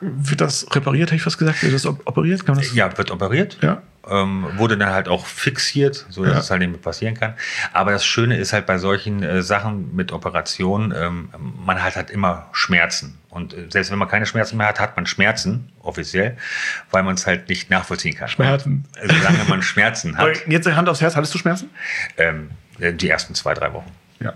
wird das repariert, hätte ich fast gesagt? Wird das op- operiert? Kann man das? ja, wird operiert. Ja. Ähm, wurde dann halt auch fixiert, so dass Ja. es halt nicht mehr passieren kann. Aber das Schöne ist halt bei solchen äh, Sachen mit Operationen, ähm, man hat halt immer Schmerzen. Und äh, selbst wenn man keine Schmerzen mehr hat, hat man Schmerzen, offiziell, weil man es halt nicht nachvollziehen kann. Schmerzen. Äh, solange man Schmerzen hat, jetzt Hand aufs Herz, hattest du Schmerzen? ähm, die ersten zwei, drei Wochen. Ja.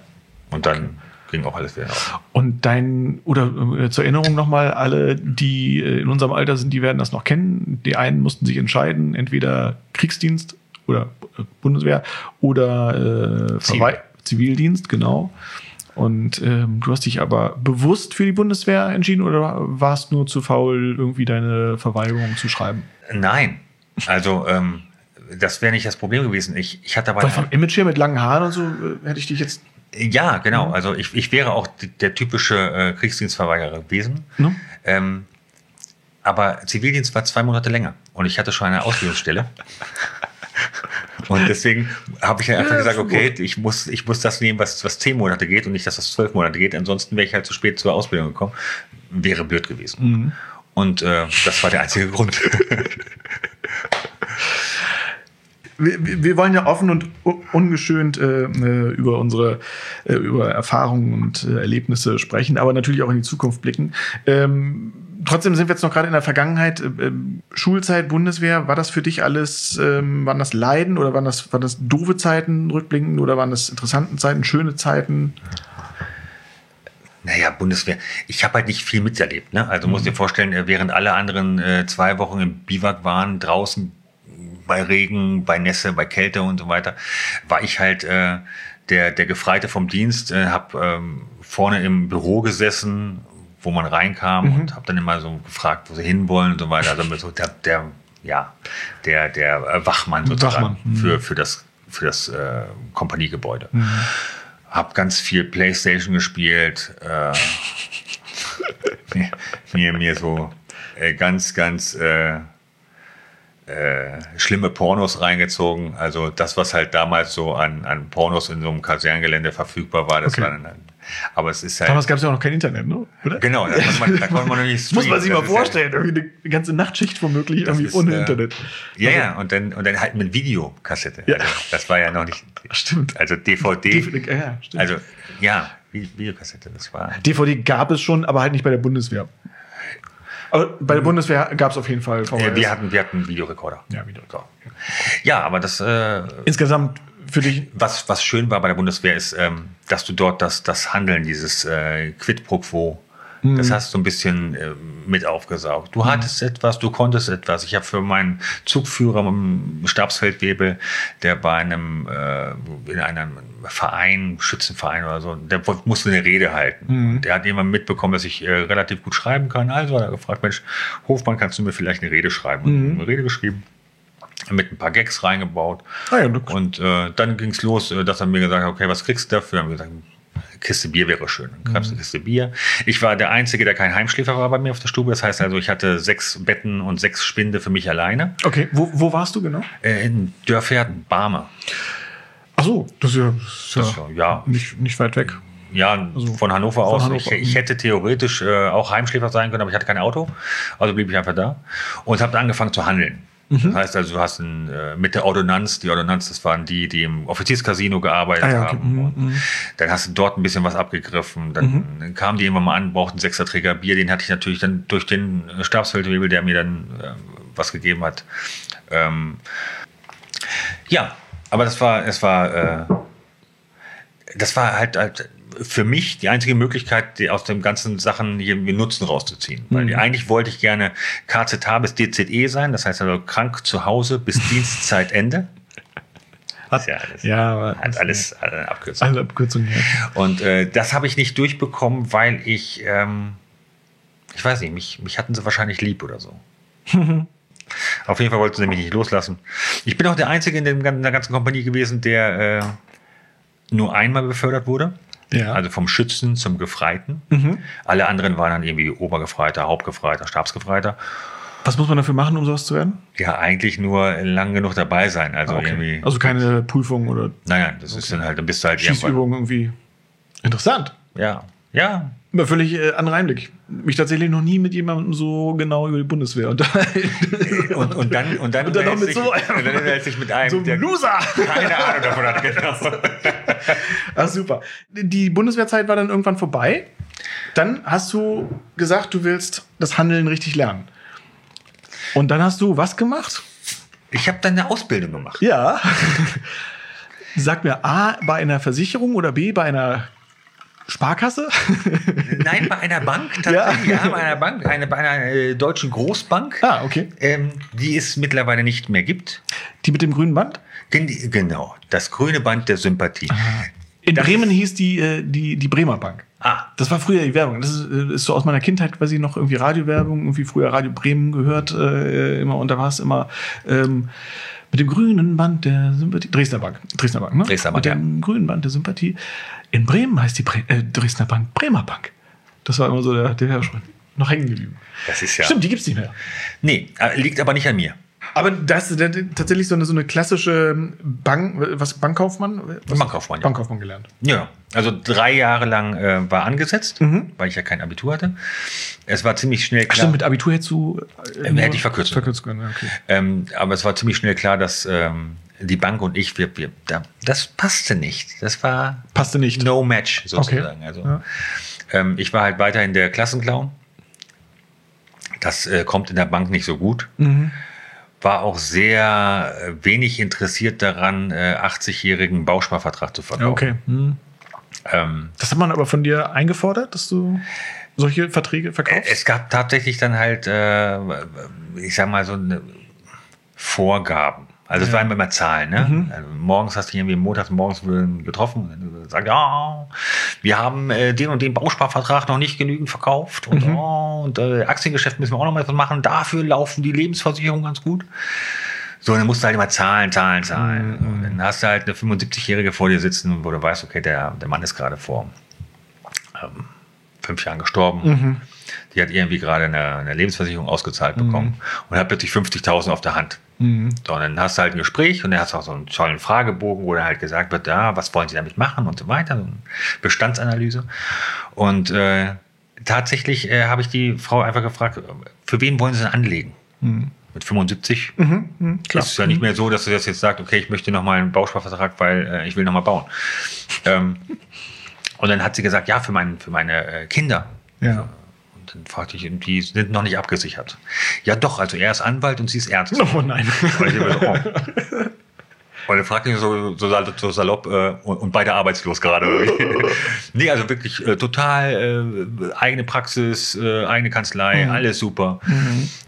Und dann ging auch alles wieder auf. Und dein, oder äh, zur Erinnerung nochmal, alle, die äh, in unserem Alter sind, die werden das noch kennen. Die einen mussten sich entscheiden, entweder Kriegsdienst oder äh, Bundeswehr oder äh, Zivil. Zivildienst, genau. Und ähm, du hast dich aber bewusst für die Bundeswehr entschieden oder warst nur zu faul, irgendwie deine Verweigerung zu schreiben? Nein, also ähm, das wäre nicht das Problem gewesen. Ich, ich hatte aber Weil vom Image her mit langen Haaren und so äh, hätte ich dich jetzt. Ja genau. Mhm. Also ich, ich wäre auch der typische äh, Kriegsdienstverweigerer gewesen. Ne? Ähm, aber Zivildienst war zwei Monate länger und ich hatte schon eine Ausbildungsstelle. Und deswegen habe ich ja einfach Ja, gesagt, okay, ich muss, ich muss das nehmen, was, was zehn Monate geht und nicht, dass das zwölf Monate geht. Ansonsten wäre ich halt zu spät zur Ausbildung gekommen. Wäre blöd gewesen. Mhm. Und äh, das war der einzige Grund. Wir, wir wollen ja offen und un- ungeschönt äh, äh, über unsere äh, über Erfahrungen und äh, Erlebnisse sprechen, aber natürlich auch in die Zukunft blicken. Ähm, trotzdem sind wir jetzt noch gerade in der Vergangenheit. Äh, ähm, Schulzeit, Bundeswehr, war das für dich alles, ähm, waren das Leiden oder waren das, waren das doofe Zeiten rückblickend oder waren das interessanten Zeiten, schöne Zeiten? Naja, Bundeswehr. Ich habe halt nicht viel miterlebt. Ne? Also musst dir vorstellen, äh, während alle anderen äh, zwei Wochen im Biwak waren, draußen bei Regen, bei Nässe, bei Kälte und so weiter, war ich halt äh, der, der Gefreite vom Dienst, äh, habe ähm, vorne im Büro gesessen, wo man reinkam Mhm. und habe dann immer so gefragt, wo sie hinwollen und so weiter. Also so der, der, ja, der, der Wachmann sozusagen Wachmann, mhm. für, für das, für das äh, Kompaniegebäude. Hab ganz viel Playstation gespielt. Äh, mir, mir, mir so äh, ganz, ganz äh, äh, schlimme Pornos reingezogen. Also das, was halt damals so an, an Pornos in so einem Kaserngelände verfügbar war, das Okay. war dann, aber es ist halt. Damals gab es ja auch noch kein Internet, ne? Oder? Genau, da konnte man, da konnte man noch nicht Muss man streamen. sich mal Das halt- vorstellen, irgendwie eine ganze Nachtschicht womöglich irgendwie ist, ohne äh, Internet. Ja, Also, ja, und dann, und dann halt mit Videokassette. Ja. Also, das war ja noch nicht. Stimmt. Also DVD. DVD, ja, stimmt. Also, ja, Vi- Videokassette, das war. DVD gab es schon, aber halt nicht bei der Bundeswehr. Aber bei der Bundeswehr gab es auf jeden Fall VHS. Wir, hatten, wir hatten einen Videorekorder. ja, wieder. Ja, aber das, äh, Insgesamt für dich. was, was schön war bei der Bundeswehr, ist, ähm, dass du dort das, das Handeln, dieses äh, Quid pro quo, das hast du ein bisschen äh, mit aufgesaugt. Du hattest etwas, du konntest etwas. Ich habe für meinen Zugführer im Stabsfeldwebel, der bei einem äh, in einem Verein, Schützenverein oder so, der musste eine Rede halten. Der hat jemand mitbekommen, dass ich äh, relativ gut schreiben kann. Also hat er gefragt, Mensch, Hofmann, kannst du mir vielleicht eine Rede schreiben? Und eine Rede geschrieben mit ein paar Gags reingebaut. Ah ja, und äh, dann ging es los, äh, dass er mir gesagt hat, okay, was kriegst du dafür? Haben gesagt, Kiste Bier wäre schön. Dann gab es eine Kiste Bier. Ich war der Einzige, der kein Heimschläfer war bei mir auf der Stube. Das heißt also, ich hatte sechs Betten und sechs Spinde für mich alleine. Okay, wo, wo warst du genau? Äh, in Dörferden, Barme. Ach so, das ist ja, Das ja ist ja- ja. Nicht, nicht weit weg. Ja, von Hannover aus. Hannover, Ich, ich hätte theoretisch äh, auch Heimschläfer sein können, aber ich hatte kein Auto. Also blieb ich einfach da und habe angefangen zu handeln. Mhm. Das heißt also, du hast ein, äh, mit der Ordonnanz, die Ordonnanz, das waren die, die im Offizierscasino gearbeitet Ah ja, okay. haben. Mhm, Und dann hast du dort ein bisschen was abgegriffen. Dann Mhm. kamen die irgendwann mal an, brauchten einen Sechserträger Bier. Den hatte ich natürlich dann durch den äh, Stabsfeldwebel, der mir dann äh, was gegeben hat. Ähm, ja, aber das war, es war, äh, das war halt, halt für mich die einzige Möglichkeit, die aus den ganzen Sachen hier irgendwie Nutzen rauszuziehen. Weil Mhm. eigentlich wollte ich gerne KZH bis DZE sein, das heißt also krank zu Hause bis Dienstzeitende. Hat ja alles, Ja, aber hat alles äh, Abkürzung. Alle Abkürzungen, ja. Und äh, das habe ich nicht durchbekommen, weil ich, ähm, ich weiß nicht, mich, mich hatten sie wahrscheinlich lieb oder so. Auf jeden Fall wollten sie mich nicht loslassen. Ich bin auch der Einzige in, dem, in der ganzen Kompanie gewesen, der äh, nur einmal befördert wurde. Ja. Also vom Schützen zum Gefreiten. Alle anderen waren dann irgendwie Obergefreiter, Hauptgefreiter, Stabsgefreiter. Was muss man dafür machen, um sowas zu werden? Ja, eigentlich nur lang genug dabei sein. Also irgendwie. Also keine Prüfung oder naja, das ist dann halt, dann bist du halt irgendwann. Schießübung irgendwie. Interessant. Ja, ja, völlig äh, anderer Einblick. Mich tatsächlich noch nie mit jemandem so genau über die Bundeswehr unterhalten. Und, und dann, und dann, Und dann noch mit sich- so einem- dann unterhält sich mit einem, so ein der Loser. keine Ahnung davon hat. Genau. Ach super. Die Bundeswehrzeit war dann irgendwann vorbei. Dann hast du gesagt, du willst das Handeln richtig lernen. Und dann hast du was gemacht? Ich habe dann eine Ausbildung gemacht. Ja. Sag mir A, bei einer Versicherung oder B, bei einer Sparkasse? Nein, bei einer Bank tatsächlich. Ja. Ja, bei einer Bank, eine, bei einer äh, deutschen Großbank, ah, okay. ähm, die es mittlerweile nicht mehr gibt. Die mit dem grünen Band? Gen genau, das grüne Band der Sympathie. In Das Bremen hieß die, äh, die, die Bremer Bank. Ah, Das war früher die Werbung. Das ist, äh, ist so aus meiner Kindheit quasi noch irgendwie Radiowerbung, irgendwie früher Radio Bremen gehört äh, immer und da war es immer ähm, mit dem grünen Band der Sympathie. Dresdner Bank. Dresdner Bank, ne? Dresdner Bank, Mit dem grünen Band der Sympathie. In Bremen heißt die Bre äh, Dresdner Bank Bremer Bank. Das war immer so der, der Werbespruch. Noch hängen geblieben. das ist ja. Stimmt, die gibt's nicht mehr. Nee, äh, liegt aber nicht an mir. Aber das ist tatsächlich so eine, so eine klassische Bank, was Bankkaufmann? Was? Bankkaufmann, ja. Bankkaufmann gelernt. Ja, also drei Jahre lang äh, war angesetzt, weil ich ja kein Abitur hatte. Es war ziemlich schnell Ach, klar. stimmt, mit Abitur hättest du. Äh, Ähm, hätte ich verkürzen Verkürzen können, ja, okay. Ähm, aber es war ziemlich schnell klar, dass ähm, die Bank und ich, wir, wir, da, das passte nicht. Das war Passte nicht. no match sozusagen. Okay. Also, Ja. ähm, ich war halt weiterhin der Klassenclown. Das äh, kommt in der Bank nicht so gut. Mhm. War auch sehr äh, wenig interessiert daran, äh, 80-jährigen Bausparvertrag zu verkaufen. Okay. Hm. Ähm, Das hat man aber von dir eingefordert, dass du solche Verträge verkaufst? Es gab tatsächlich dann halt, äh, ich sag mal, so eine Vorgaben. Also es waren immer Zahlen, ne? Mhm. Also morgens hast du irgendwie montags morgens getroffen und sagt, ja, wir haben äh, den und den Bausparvertrag noch nicht genügend verkauft und, Mhm. oh, und äh, Aktiengeschäft müssen wir auch noch mal was machen. Dafür laufen die Lebensversicherungen ganz gut. So, dann musst du halt immer zahlen, zahlen, zahlen. Mhm. Und dann hast du halt eine 75-Jährige vor dir sitzen, wo du weißt, okay, der, der Mann ist gerade vor ähm, fünf Jahren gestorben. Mhm. Die hat irgendwie gerade eine, eine Lebensversicherung ausgezahlt bekommen und hat plötzlich 50.000 auf der Hand. Mhm. So, und dann hast du halt ein Gespräch und dann hast du auch so einen tollen Fragebogen, wo dann halt gesagt wird, ja, was wollen Sie damit machen und so weiter, so eine Bestandsanalyse. Und äh, tatsächlich äh, habe ich die Frau einfach gefragt, für wen wollen Sie denn anlegen? Mit 75 Mhm. Mhm. Klar. ist es ja nicht mehr so, dass du das jetzt sagst, okay, ich möchte nochmal einen Bausparvertrag, weil äh, ich will nochmal bauen. ähm, und dann hat sie gesagt, ja, für, mein, für meine äh, Kinder. Ja. Dann fragte ich, die sind noch nicht abgesichert. Ja, doch, also er ist Anwalt und sie ist Ärztin. Oh nein. Und oh. Und dann fragte ich so, so, sal- so salopp, äh, und, und beide arbeitslos gerade. nee, also wirklich äh, total äh, eigene Praxis, äh, eigene Kanzlei, Mhm. alles super.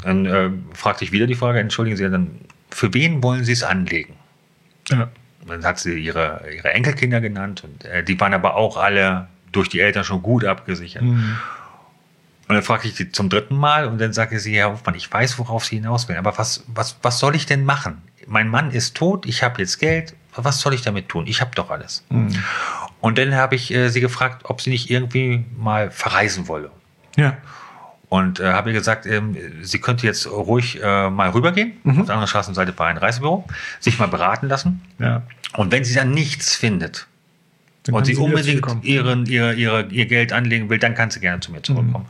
Dann äh, fragte ich wieder die Frage, entschuldigen Sie, dann, für wen wollen Sie es anlegen? Ja. Dann hat sie ihre, ihre Enkelkinder genannt und äh, die waren aber auch alle durch die Eltern schon gut abgesichert. Mhm. Und dann fragte ich sie zum dritten Mal und dann sagte sie, Herr Hofmann, ich weiß, worauf Sie hinaus will, aber was, was, was soll ich denn machen? Mein Mann ist tot, ich habe jetzt Geld, was soll ich damit tun? Ich habe doch alles. Mhm. Und dann habe ich äh, sie gefragt, ob sie nicht irgendwie mal verreisen wolle. Ja. Und äh, habe ihr gesagt, ähm, sie könnte jetzt ruhig äh, mal rübergehen, Mhm. auf der anderen Straßenseite bei einem Reisebüro, sich mal beraten lassen. Ja. Und wenn sie dann nichts findet, und sie unbedingt ihren, ihr, ihre, ihr Geld anlegen will, dann kann sie gerne zu mir zurückkommen.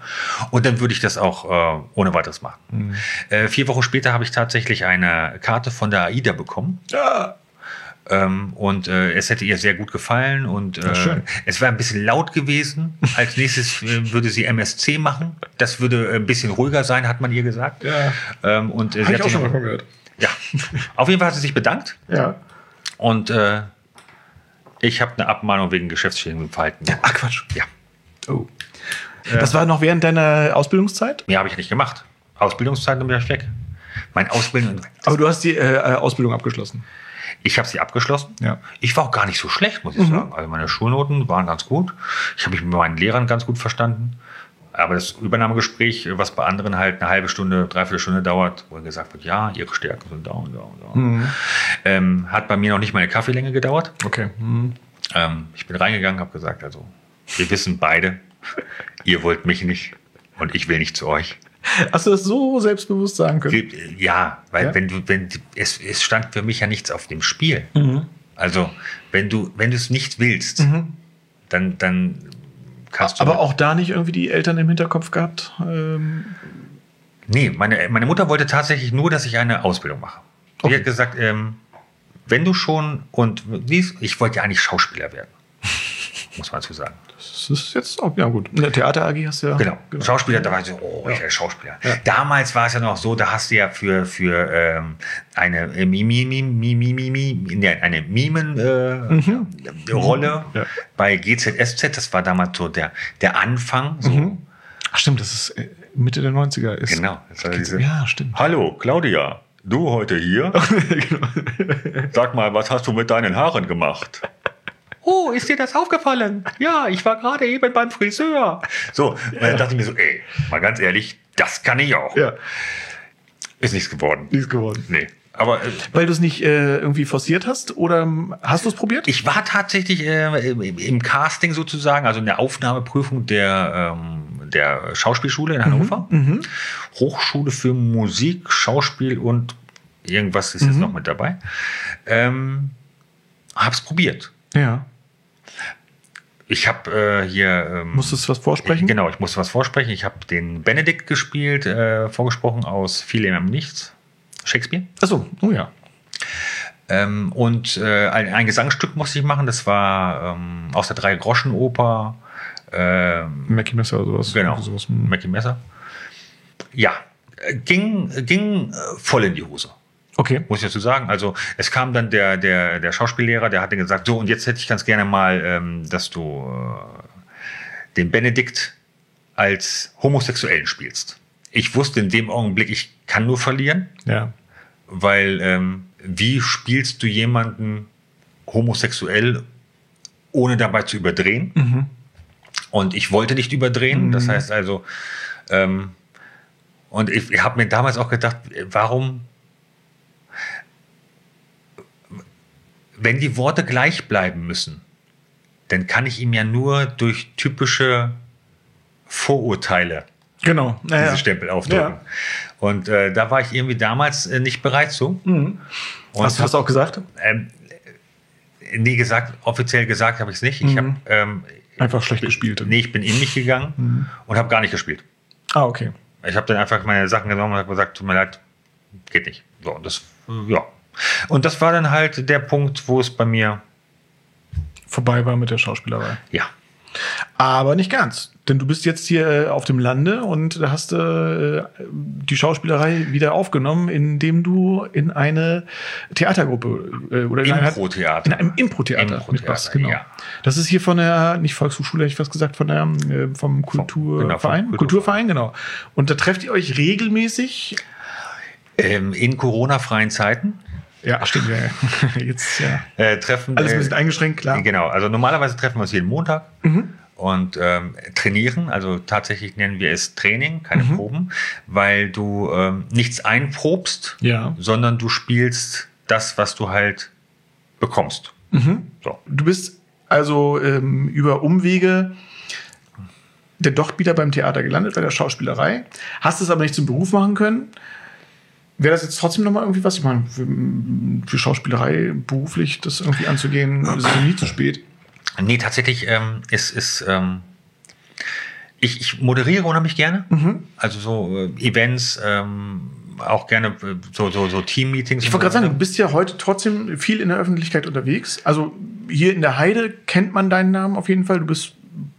Und dann würde ich das auch äh, ohne weiteres machen. Mhm. Äh, vier Wochen später habe ich tatsächlich eine Karte von der AIDA bekommen. Ja. Ähm, und äh, es hätte ihr sehr gut gefallen. Und äh, es wäre ein bisschen laut gewesen. Als nächstes äh, würde sie MSC machen. Das würde ein bisschen ruhiger sein, hat man ihr gesagt. Ja. Ähm, und äh, Habe sie ich auch schon mal gehört. ja. Auf jeden Fall hat sie sich bedankt. Ja. Und äh, ich habe eine Abmahnung wegen geschäftsschädigenden Verhalten. Ach Quatsch. Ja. Oh. Das war noch während deiner Ausbildungszeit? Mehr habe ich nicht gemacht. Ausbildungszeit dann bin ich weg. Mein Ausbildung, Aber du hast die äh, Ausbildung abgeschlossen. ich habe sie abgeschlossen. Ja. Ich war auch gar nicht so schlecht, muss ich sagen. Also meine Schulnoten waren ganz gut. Ich habe mich mit meinen Lehrern ganz gut verstanden. Aber das Übernahmegespräch, was bei anderen halt eine halbe Stunde, dreiviertel Stunde dauert, wo gesagt wird, ja, ihre Stärken sind da und da und da, ähm, hat bei mir noch nicht mal eine Kaffeelänge gedauert. Okay. Mhm. Ähm, ich bin reingegangen, habe gesagt, also wir wissen beide, ihr wollt mich nicht und ich will nicht zu euch. Hast du das so selbstbewusst sagen können? Ja, weil Ja? wenn du, wenn es, es stand für mich ja nichts auf dem Spiel. Mhm. Also wenn du, wenn du es nicht willst, dann, dann du. Aber auch da nicht irgendwie die Eltern im Hinterkopf gehabt? Ähm, Nee, meine, meine Mutter wollte tatsächlich nur, dass ich eine Ausbildung mache. Sie Okay. hat gesagt, ähm, wenn du schon und siehst, ich wollte ja eigentlich Schauspieler werden. Muss man dazu sagen. Das ist jetzt auch, ja gut. In der Theater AG hast du ja. Genau. Schauspieler, da war ich so, oh, ich werde Schauspieler. Ja. Damals war es ja noch so, da hast du ja für, für ähm, eine äh, Mimi, Mimi, Mimi, Mimi, nee, eine Mimen-Rolle äh, Rolle Ja. bei GZSZ. Das war damals so der, der Anfang. So. Mhm. Ach stimmt, das ist äh, Mitte der 90er. Ist, Genau. Diese, Ja, stimmt. Hallo, Claudia. Du heute hier? Genau. Sag mal, was hast du mit deinen Haaren gemacht? Oh, ist dir das aufgefallen? Ja, ich war gerade eben beim Friseur. So, und dann dachte ich mir so, ey, mal ganz ehrlich, das kann ich auch. Ja, Ist nichts geworden. ist geworden. Nee. Aber äh, Weil du es nicht äh, irgendwie forciert hast oder ähm, hast du es probiert? ich war tatsächlich äh, im, im Casting sozusagen, also in der Aufnahmeprüfung der, ähm, der Schauspielschule in Hannover. Mhm. Hochschule für Musik, Schauspiel und irgendwas ist jetzt noch mit dabei. Ähm, hab's probiert. Ja. Ich habe äh, hier. Ähm, Musstest du was vorsprechen? Genau, ich musste was vorsprechen. Ich habe den Benedikt gespielt, äh, vorgesprochen aus Viele im Nichts, Shakespeare. Achso, oh ja. Ähm, und äh, ein, ein Gesangsstück musste ich machen, das war ähm, aus der Drei-Groschen-Oper. Ähm, Mackie Messer oder sowas. genau, Sowas. Hm. Mackie Messer. Ja, äh, ging, ging äh, voll in die Hose. Okay. muss ich dazu sagen. Also es kam dann der, der, der Schauspiellehrer, der hat dann gesagt, so und jetzt hätte ich ganz gerne mal, ähm, dass du äh, den Benedikt als Homosexuellen spielst. Ich wusste in dem Augenblick, ich kann nur verlieren, Ja. weil ähm, wie spielst du jemanden homosexuell, ohne dabei zu überdrehen? Und ich wollte nicht überdrehen. Das heißt also, ähm, und ich, ich habe mir damals auch gedacht, warum, wenn die Worte gleich bleiben müssen, dann kann ich ihm ja nur durch typische Vorurteile Genau. diese Naja. Stempel aufdrücken. Ja. Und äh, da war ich irgendwie damals äh, nicht bereit zu. Mhm. Hast, du auch gesagt? ähm, nie gesagt, offiziell gesagt habe ich es nicht. Ich Mhm. habe ähm, Einfach schlecht gespielt. nee, ich bin in mich gegangen Mhm. und habe gar nicht gespielt. Ah, okay. Ich habe dann einfach meine Sachen genommen und habe gesagt, tut mir leid, geht nicht. So, und das, ja. Und das war dann halt der Punkt, wo es bei mir, Vorbei war mit der Schauspielerei. ja, Aber nicht ganz. Denn du bist jetzt hier äh, auf dem Lande und hast äh, die Schauspielerei wieder aufgenommen, indem du in eine Theatergruppe äh, oder in, Impro-Theater. in einem Impro-Theater Impro-Theater, mitmachst. Genau. ja. Das ist hier von der, nicht Volkshochschule, hätte ich fast gesagt, von der, äh, vom Kulturverein. genau, Kulturverein, genau. Und da trefft ihr euch regelmäßig. Ähm, in Corona-freien Zeiten Ja, stimmt, ja. Jetzt, ja. äh, treffen Alles ein bisschen eingeschränkt, klar. Genau, also normalerweise treffen wir uns jeden Montag Mhm. und ähm, trainieren. Also tatsächlich nennen wir es Training, keine Mhm. Proben, weil du ähm, nichts einprobst, Ja. sondern du spielst das, was du halt bekommst. Mhm. So. Du bist also ähm, über Umwege dann doch wieder beim Theater gelandet, bei der Schauspielerei. Hast es aber nicht zum Beruf machen können. Wäre das jetzt trotzdem nochmal irgendwie was? Ich meine, für, für Schauspielerei beruflich das irgendwie anzugehen, ist es nie zu spät. Nee, tatsächlich ähm, ist, ist ähm, ich, ich moderiere unheimlich gerne. Mhm. Also so äh, Events, ähm, auch gerne äh, so, so, so Team-Meetings. Ich wollte gerade so sagen, du bist ja heute trotzdem viel in der Öffentlichkeit unterwegs. Also hier in der Heide kennt man deinen Namen auf jeden Fall. Du bist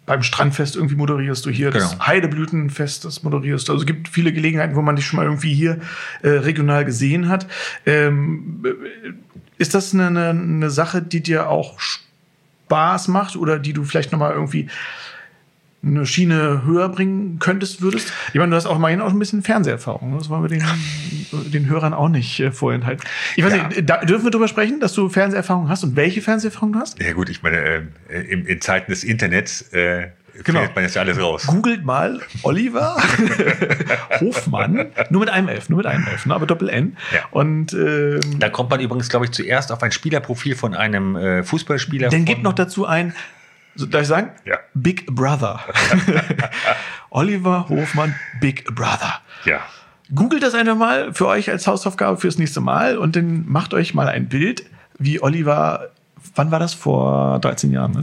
beim Strandfest irgendwie moderierst du hier, das Genau. Heideblütenfest, das moderierst du. Also es gibt viele Gelegenheiten, wo man dich schon mal irgendwie hier äh, regional gesehen hat. Ähm, äh, ist das eine, eine, eine Sache, die dir auch Spaß macht oder die du vielleicht noch mal irgendwie eine Schiene höher bringen könntest, würdest? Ich meine, du hast auch immerhin auch ein bisschen Fernseherfahrung. ne? Das wollen wir den, den Hörern auch nicht äh, vorenthalten. Ich weiß Ja. nicht, da, dürfen wir darüber sprechen, dass du Fernseherfahrung hast und welche Fernseherfahrung du hast? Ja gut, ich meine, äh, in, in Zeiten des Internets äh, Genau. findet man jetzt ja alles raus. Googelt mal Oliver Hofmann, nur mit einem F, nur mit einem F, ne, aber Doppel-N. Ja. Und ähm, Da kommt man übrigens, glaube ich, zuerst auf ein Spielerprofil von einem äh, Fußballspieler. dann gibt noch dazu ein, so, darf ich sagen? Ja. Big Brother. Oliver Hofmann, Big Brother. Ja. Googelt das einfach mal für euch als Hausaufgabe fürs nächste Mal und dann macht euch mal ein Bild, wie Oliver, wann war das? Vor 13 Jahren, ne?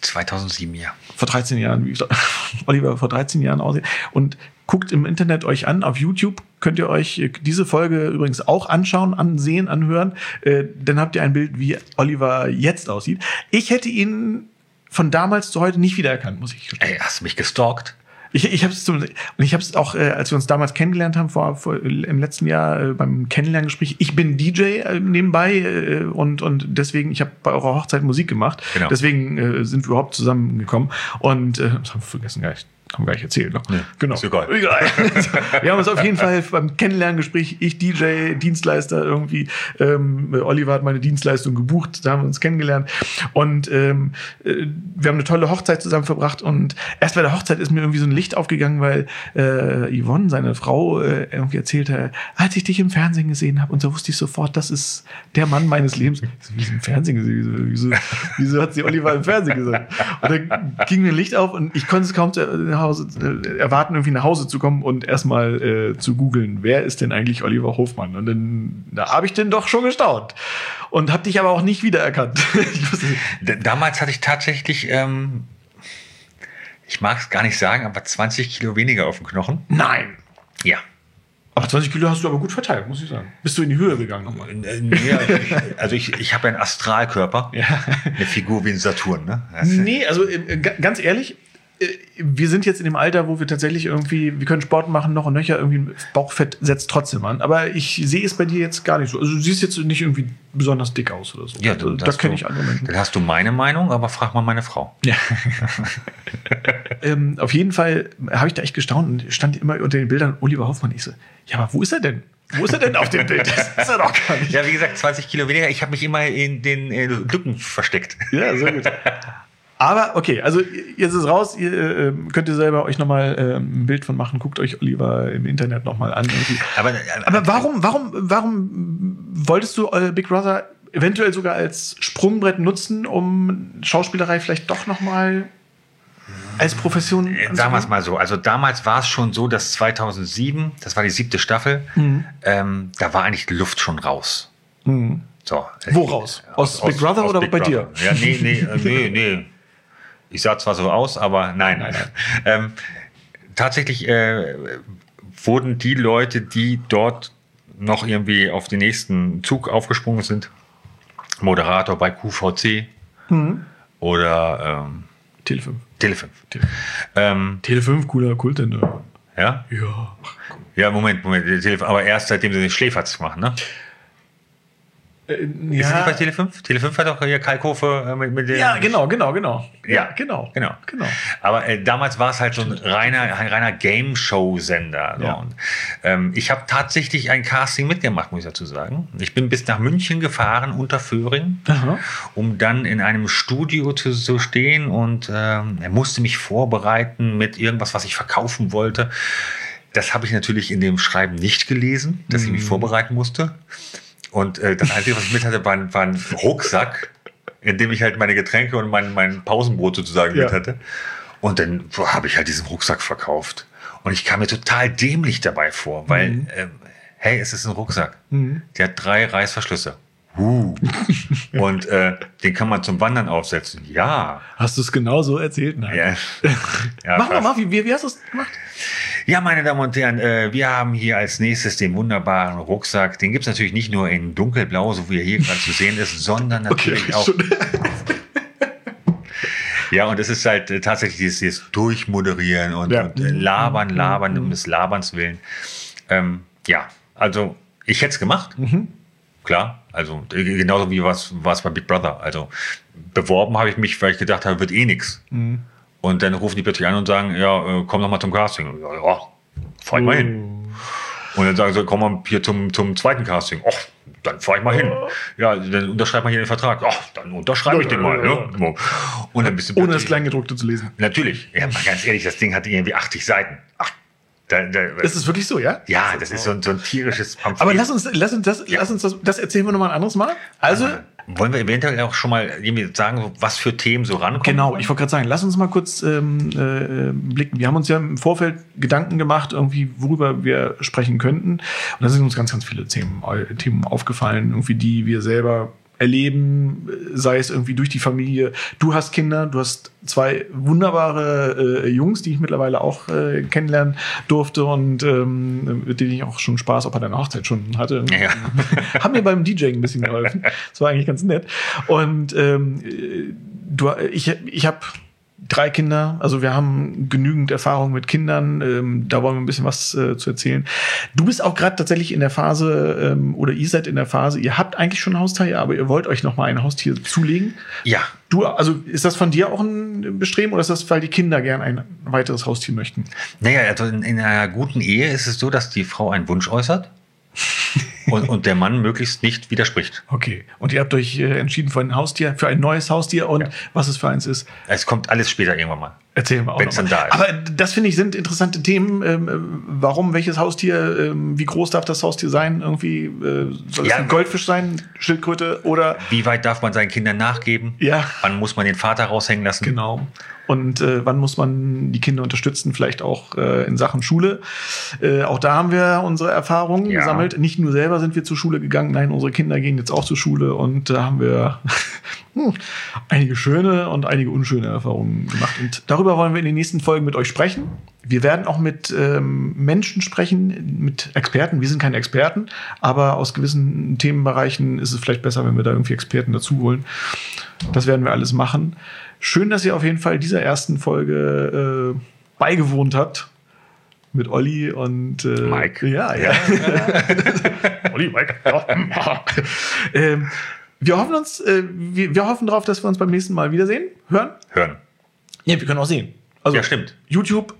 2007, ja. Vor 13 Jahren, wie gesagt, Oliver vor 13 Jahren aussieht. Und guckt im Internet euch an, auf YouTube könnt ihr euch äh, diese Folge übrigens auch anschauen, ansehen, anhören. Äh, dann habt ihr ein Bild, wie Oliver jetzt aussieht. Ich hätte ihn von damals zu heute nicht wiedererkannt, muss ich gestehen. Ey, hast du mich gestalkt? Ich, ich habe es und ich habe es auch, äh, als wir uns damals kennengelernt haben vor, vor im letzten Jahr äh, beim Kennenlerngespräch. Ich bin DJ äh, nebenbei äh, und und deswegen ich habe bei eurer Hochzeit Musik gemacht. Genau. Deswegen äh, sind wir überhaupt zusammengekommen und äh, das haben wir vergessen gar nicht. Haben wir gar nicht erzählt. Ne? Nee, genau. ist egal. egal. wir haben uns auf jeden Fall beim Kennenlerngespräch, ich DJ, Dienstleister irgendwie, ähm, Oliver hat meine Dienstleistung gebucht, da haben wir uns kennengelernt und ähm, äh, wir haben eine tolle Hochzeit zusammen verbracht und erst bei der Hochzeit ist mir irgendwie so ein Licht aufgegangen, weil äh, Yvonne, seine Frau, äh, irgendwie erzählte, als ich dich im Fernsehen gesehen habe und so wusste ich sofort, das ist der Mann meines Lebens. Ich so, Wie ist im Fernsehen gesehen? Wieso, wieso, wieso hat sie Oliver im Fernsehen gesagt? Und dann ging mir ein Licht auf und ich konnte es kaum zu, nach Hause, äh, erwarten, irgendwie nach Hause zu kommen und erstmal äh, zu googeln, wer ist denn eigentlich Oliver Hofmann? Und dann da habe ich denn doch schon gestaunt und habe dich aber auch nicht wiedererkannt. damals hatte ich tatsächlich, ähm, ich mag es gar nicht sagen, aber 20 Kilo weniger auf dem Knochen. nein. Ja. Aber 20 Kilo hast du aber gut verteilt, muss ich sagen. Bist du in die Höhe gegangen nochmal? Äh, nee, also ich, also ich, ich habe einen Astralkörper, Ja. eine Figur wie ein Saturn. Ne? Nee, also äh, ga- ganz ehrlich, wir sind jetzt in dem Alter, wo wir tatsächlich irgendwie, wir können Sport machen, noch und nöcher, irgendwie Bauchfett setzt trotzdem an. Aber ich sehe es bei dir jetzt gar nicht so. Also du siehst jetzt nicht irgendwie besonders dick aus oder so. Ja, also, das das kenne ich andere Menschen. Dann hast du meine Meinung, aber frag mal meine Frau. Ja. ähm, auf jeden Fall habe ich da echt gestaunt und stand immer unter den Bildern Oliver Hoffmann. Ich so, ja, aber wo ist er denn? Wo ist er denn auf dem Bild? Das ist er doch gar nicht. Ja, wie gesagt, 20 Kilo weniger. Ich habe mich immer in den äh, Lücken versteckt. Ja, sehr gut. Aber okay, also jetzt ist raus. Ihr äh, könnt ihr selber euch nochmal äh, ein Bild von machen. Guckt euch Oliver im Internet nochmal an. Aber, Aber warum, warum, warum wolltest du äh, Big Brother eventuell sogar als Sprungbrett nutzen, um Schauspielerei vielleicht doch nochmal als Profession Äh, wir es mal so. Also damals war es schon so, dass 2007, das war die siebte Staffel, Mhm. ähm, da war eigentlich die Luft schon raus. So. Wo raus? Aus Big Brother oder bei dir? Ja, nee, nee, äh, nee, nee. Ich sah zwar so aus, aber nein. Ähm, tatsächlich äh, wurden die Leute, die dort noch irgendwie auf den nächsten Zug aufgesprungen sind, Moderator bei QVC Mhm. oder ähm, Tele 5. Tele5. Ähm, Tele 5, cooler Kultsender. ja? Ja. Ja, Moment, Moment. Tele5, aber erst seitdem sie den Schläferz machen, ne? Äh, Ist es nicht bei ja, Tele5? Tele5 hat doch hier Kalkofe äh, mit, mit dem. ja, genau, genau, genau. Ja, genau. genau. genau. Aber äh, damals war es halt so ein reiner, ein reiner Game-Show-Sender. So. Ja. Ähm, ich habe tatsächlich ein Casting mitgemacht, muss ich dazu sagen. Ich bin bis nach München gefahren, unter Föhring, Aha. um dann in einem Studio zu, zu stehen und ähm, er musste mich vorbereiten mit irgendwas, was ich verkaufen wollte. Das habe ich natürlich in dem Schreiben nicht gelesen, dass ich mich vorbereiten musste. Und äh, das Einzige, was ich mit hatte, war, ein- war ein Rucksack, in dem ich halt meine Getränke und mein, mein Pausenbrot sozusagen Ja. mit hatte. Und dann habe ich halt diesen Rucksack verkauft. Und ich kam mir total dämlich dabei vor, weil, Mhm. ähm, hey, es ist ein Rucksack. Der hat drei Reißverschlüsse. Uh. Und äh, den kann man zum Wandern aufsetzen. Ja. Hast du es genau so erzählt? Nein. Ja, ja, Mach mal, wie, wie, wie hast du es gemacht? Ja, meine Damen und Herren, äh, wir haben hier als nächstes den wunderbaren Rucksack. Den gibt's natürlich nicht nur in dunkelblau, so wie er hier gerade zu sehen ist, sondern natürlich auch. schon. Ja, und es ist halt äh, tatsächlich dieses, dieses Durchmoderieren und, Ja. und äh, Labern, Labern um des Laberns willen. Ähm, ja, also ich hätte es gemacht. Klar, also genauso wie was war es bei Big Brother. Also beworben habe ich mich, weil ich gedacht habe, wird eh nix. Und dann rufen die plötzlich an und sagen, ja, äh, komm doch mal zum Casting. Ja, ja fahr ich mal hin. Und dann sagen sie, komm mal hier zum, zum zweiten Casting. Och, dann fahr ich mal hin. Ja, dann unterschreib mal hier den Vertrag. Ach, dann unterschreibe ich den mal. Ne? Und dann bist du Ohne das Kleingedruckte zu lesen. Natürlich. Ja, mal ganz ehrlich, das Ding hatte irgendwie 80 Seiten. Ach, da, da, Ist es wirklich so, ja? ja, das ist so ein, so ein tierisches Pamphlet. Aber lass uns, lass uns das, lass uns das, das erzählen wir nochmal ein anderes Mal. Also, Wollen wir eventuell auch schon mal irgendwie sagen, was für Themen so rankommen? Genau, ich wollte gerade sagen, lass uns mal kurz ähm, äh, blicken. Wir haben uns ja im Vorfeld Gedanken gemacht, irgendwie, worüber wir sprechen könnten. Und da sind uns ganz, ganz viele Themen, äh, Themen aufgefallen, irgendwie, die wir selber erleben, sei es irgendwie durch die Familie. Du hast Kinder, du hast zwei wunderbare äh, Jungs, die ich mittlerweile auch äh, kennenlernen durfte und ähm, mit denen ich auch schon Spaß auch bei deiner Hochzeit schon hatte. Ja. Haben mir beim DJing ein bisschen geholfen. Das war eigentlich ganz nett. Und ähm, äh, du, ich, ich habe drei Kinder, also wir haben genügend Erfahrung mit Kindern. Ähm, da wollen wir ein bisschen was äh, zu erzählen. Du bist auch gerade tatsächlich in der Phase, ähm, oder ihr seid in der Phase, ihr habt eigentlich schon Haustiere, aber ihr wollt euch noch mal ein Haustier zulegen. Ja, Du, also ist das von dir auch ein Bestreben oder ist das, weil die Kinder gern ein weiteres Haustier möchten? naja, also in, in einer guten Ehe ist es so, dass die Frau einen Wunsch äußert und, und der Mann möglichst nicht widerspricht. Okay. Und ihr habt euch äh, entschieden für ein Haustier, für ein neues Haustier und was es für eins ist. Es kommt alles später irgendwann mal. Erzählen wir auch noch mal. dann da ist. Aber das finde ich sind interessante Themen. Ähm, äh, warum, welches Haustier, ähm, wie groß darf das Haustier sein? Irgendwie äh, soll es Ja. ein Goldfisch sein, Schildkröte oder Wie weit darf man seinen Kindern nachgeben? Ja. Wann muss man den Vater raushängen lassen? genau. Und äh, wann muss man die Kinder unterstützen? Vielleicht auch äh, in Sachen Schule. Äh, auch da haben wir unsere Erfahrungen Ja. gesammelt. Nicht nur selber sind wir zur Schule gegangen, nein, unsere Kinder gehen jetzt auch zur Schule und da haben wir hm, einige schöne und einige unschöne Erfahrungen gemacht. Und darüber wollen wir in den nächsten Folgen mit euch sprechen. Wir werden auch mit ähm, Menschen sprechen, mit Experten. Wir sind keine Experten, aber aus gewissen Themenbereichen ist es vielleicht besser, wenn wir da irgendwie Experten dazu holen. Das werden wir alles machen. Schön, dass ihr auf jeden Fall dieser ersten Folge äh, beigewohnt habt. Mit Olli und äh, Mike. Ja, ja. Olli, Mike. Ja. ähm, wir hoffen uns, äh, wir, wir hoffen darauf, dass wir uns beim nächsten Mal wiedersehen, hören. Hören. Ja, wir können auch sehen. Also Ja, stimmt. YouTube,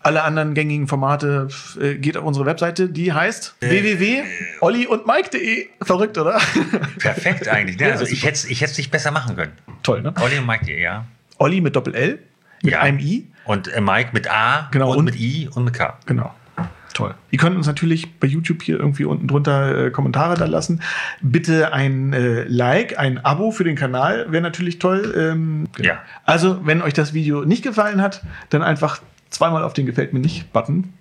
alle anderen gängigen Formate, äh, geht auf unsere Webseite, die heißt www.olliundmike.de. Verrückt, oder? Perfekt eigentlich. Ne? Also ich hätte es ich hätt's nicht besser machen können. Toll, ne? Olli und Mike, ja. Olli mit Doppel-L, mit Ja. einem I. Und äh, Mike mit A Genau, und, und- mit I und mit K. Genau. Toll. Ihr könnt uns natürlich bei YouTube hier irgendwie unten drunter äh, Kommentare da lassen. Bitte ein äh, Like, ein Abo für den Kanal wäre natürlich toll. Ähm, genau. Ja. Also, wenn euch das Video nicht gefallen hat, dann einfach zweimal auf den Gefällt mir nicht Button.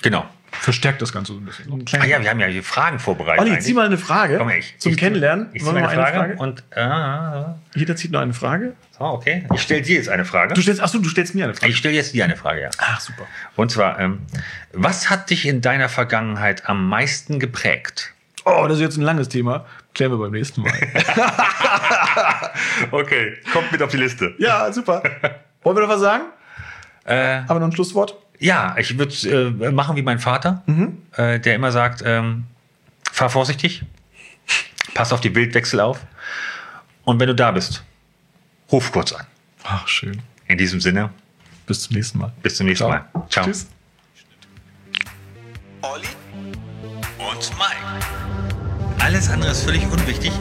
Genau. Verstärkt das Ganze so ein bisschen. Ein Ah ja, wir haben ja hier Fragen vorbereitet. Olli, eigentlich. zieh mal eine Frage Komm ich, zum ich, Kennenlernen. Ich, ich ziehe eine eine Frage, und ah, Jeder zieht nur eine Frage. so, okay. Ich stelle dir jetzt eine Frage. Du stellst, achso, du stellst mir eine Frage. Ich stelle jetzt dir eine Frage, ja. Ach, super. Und zwar, ähm, was hat dich in deiner Vergangenheit am meisten geprägt? Oh, das ist jetzt ein langes Thema. Klären wir beim nächsten Mal. Okay, kommt mit auf die Liste. ja, super. Wollen wir noch was sagen? Äh, Haben wir noch ein Schlusswort? Ja, ich würde äh, machen wie mein Vater, äh, der immer sagt, ähm, fahr vorsichtig, pass auf die Bildwechsel auf und wenn du da bist, ruf kurz an. Ach, schön. In diesem Sinne, Bis zum nächsten Mal. bis zum nächsten Mal. Ciao. Tschüss. Olli und Mike. Alles andere ist völlig unwichtig.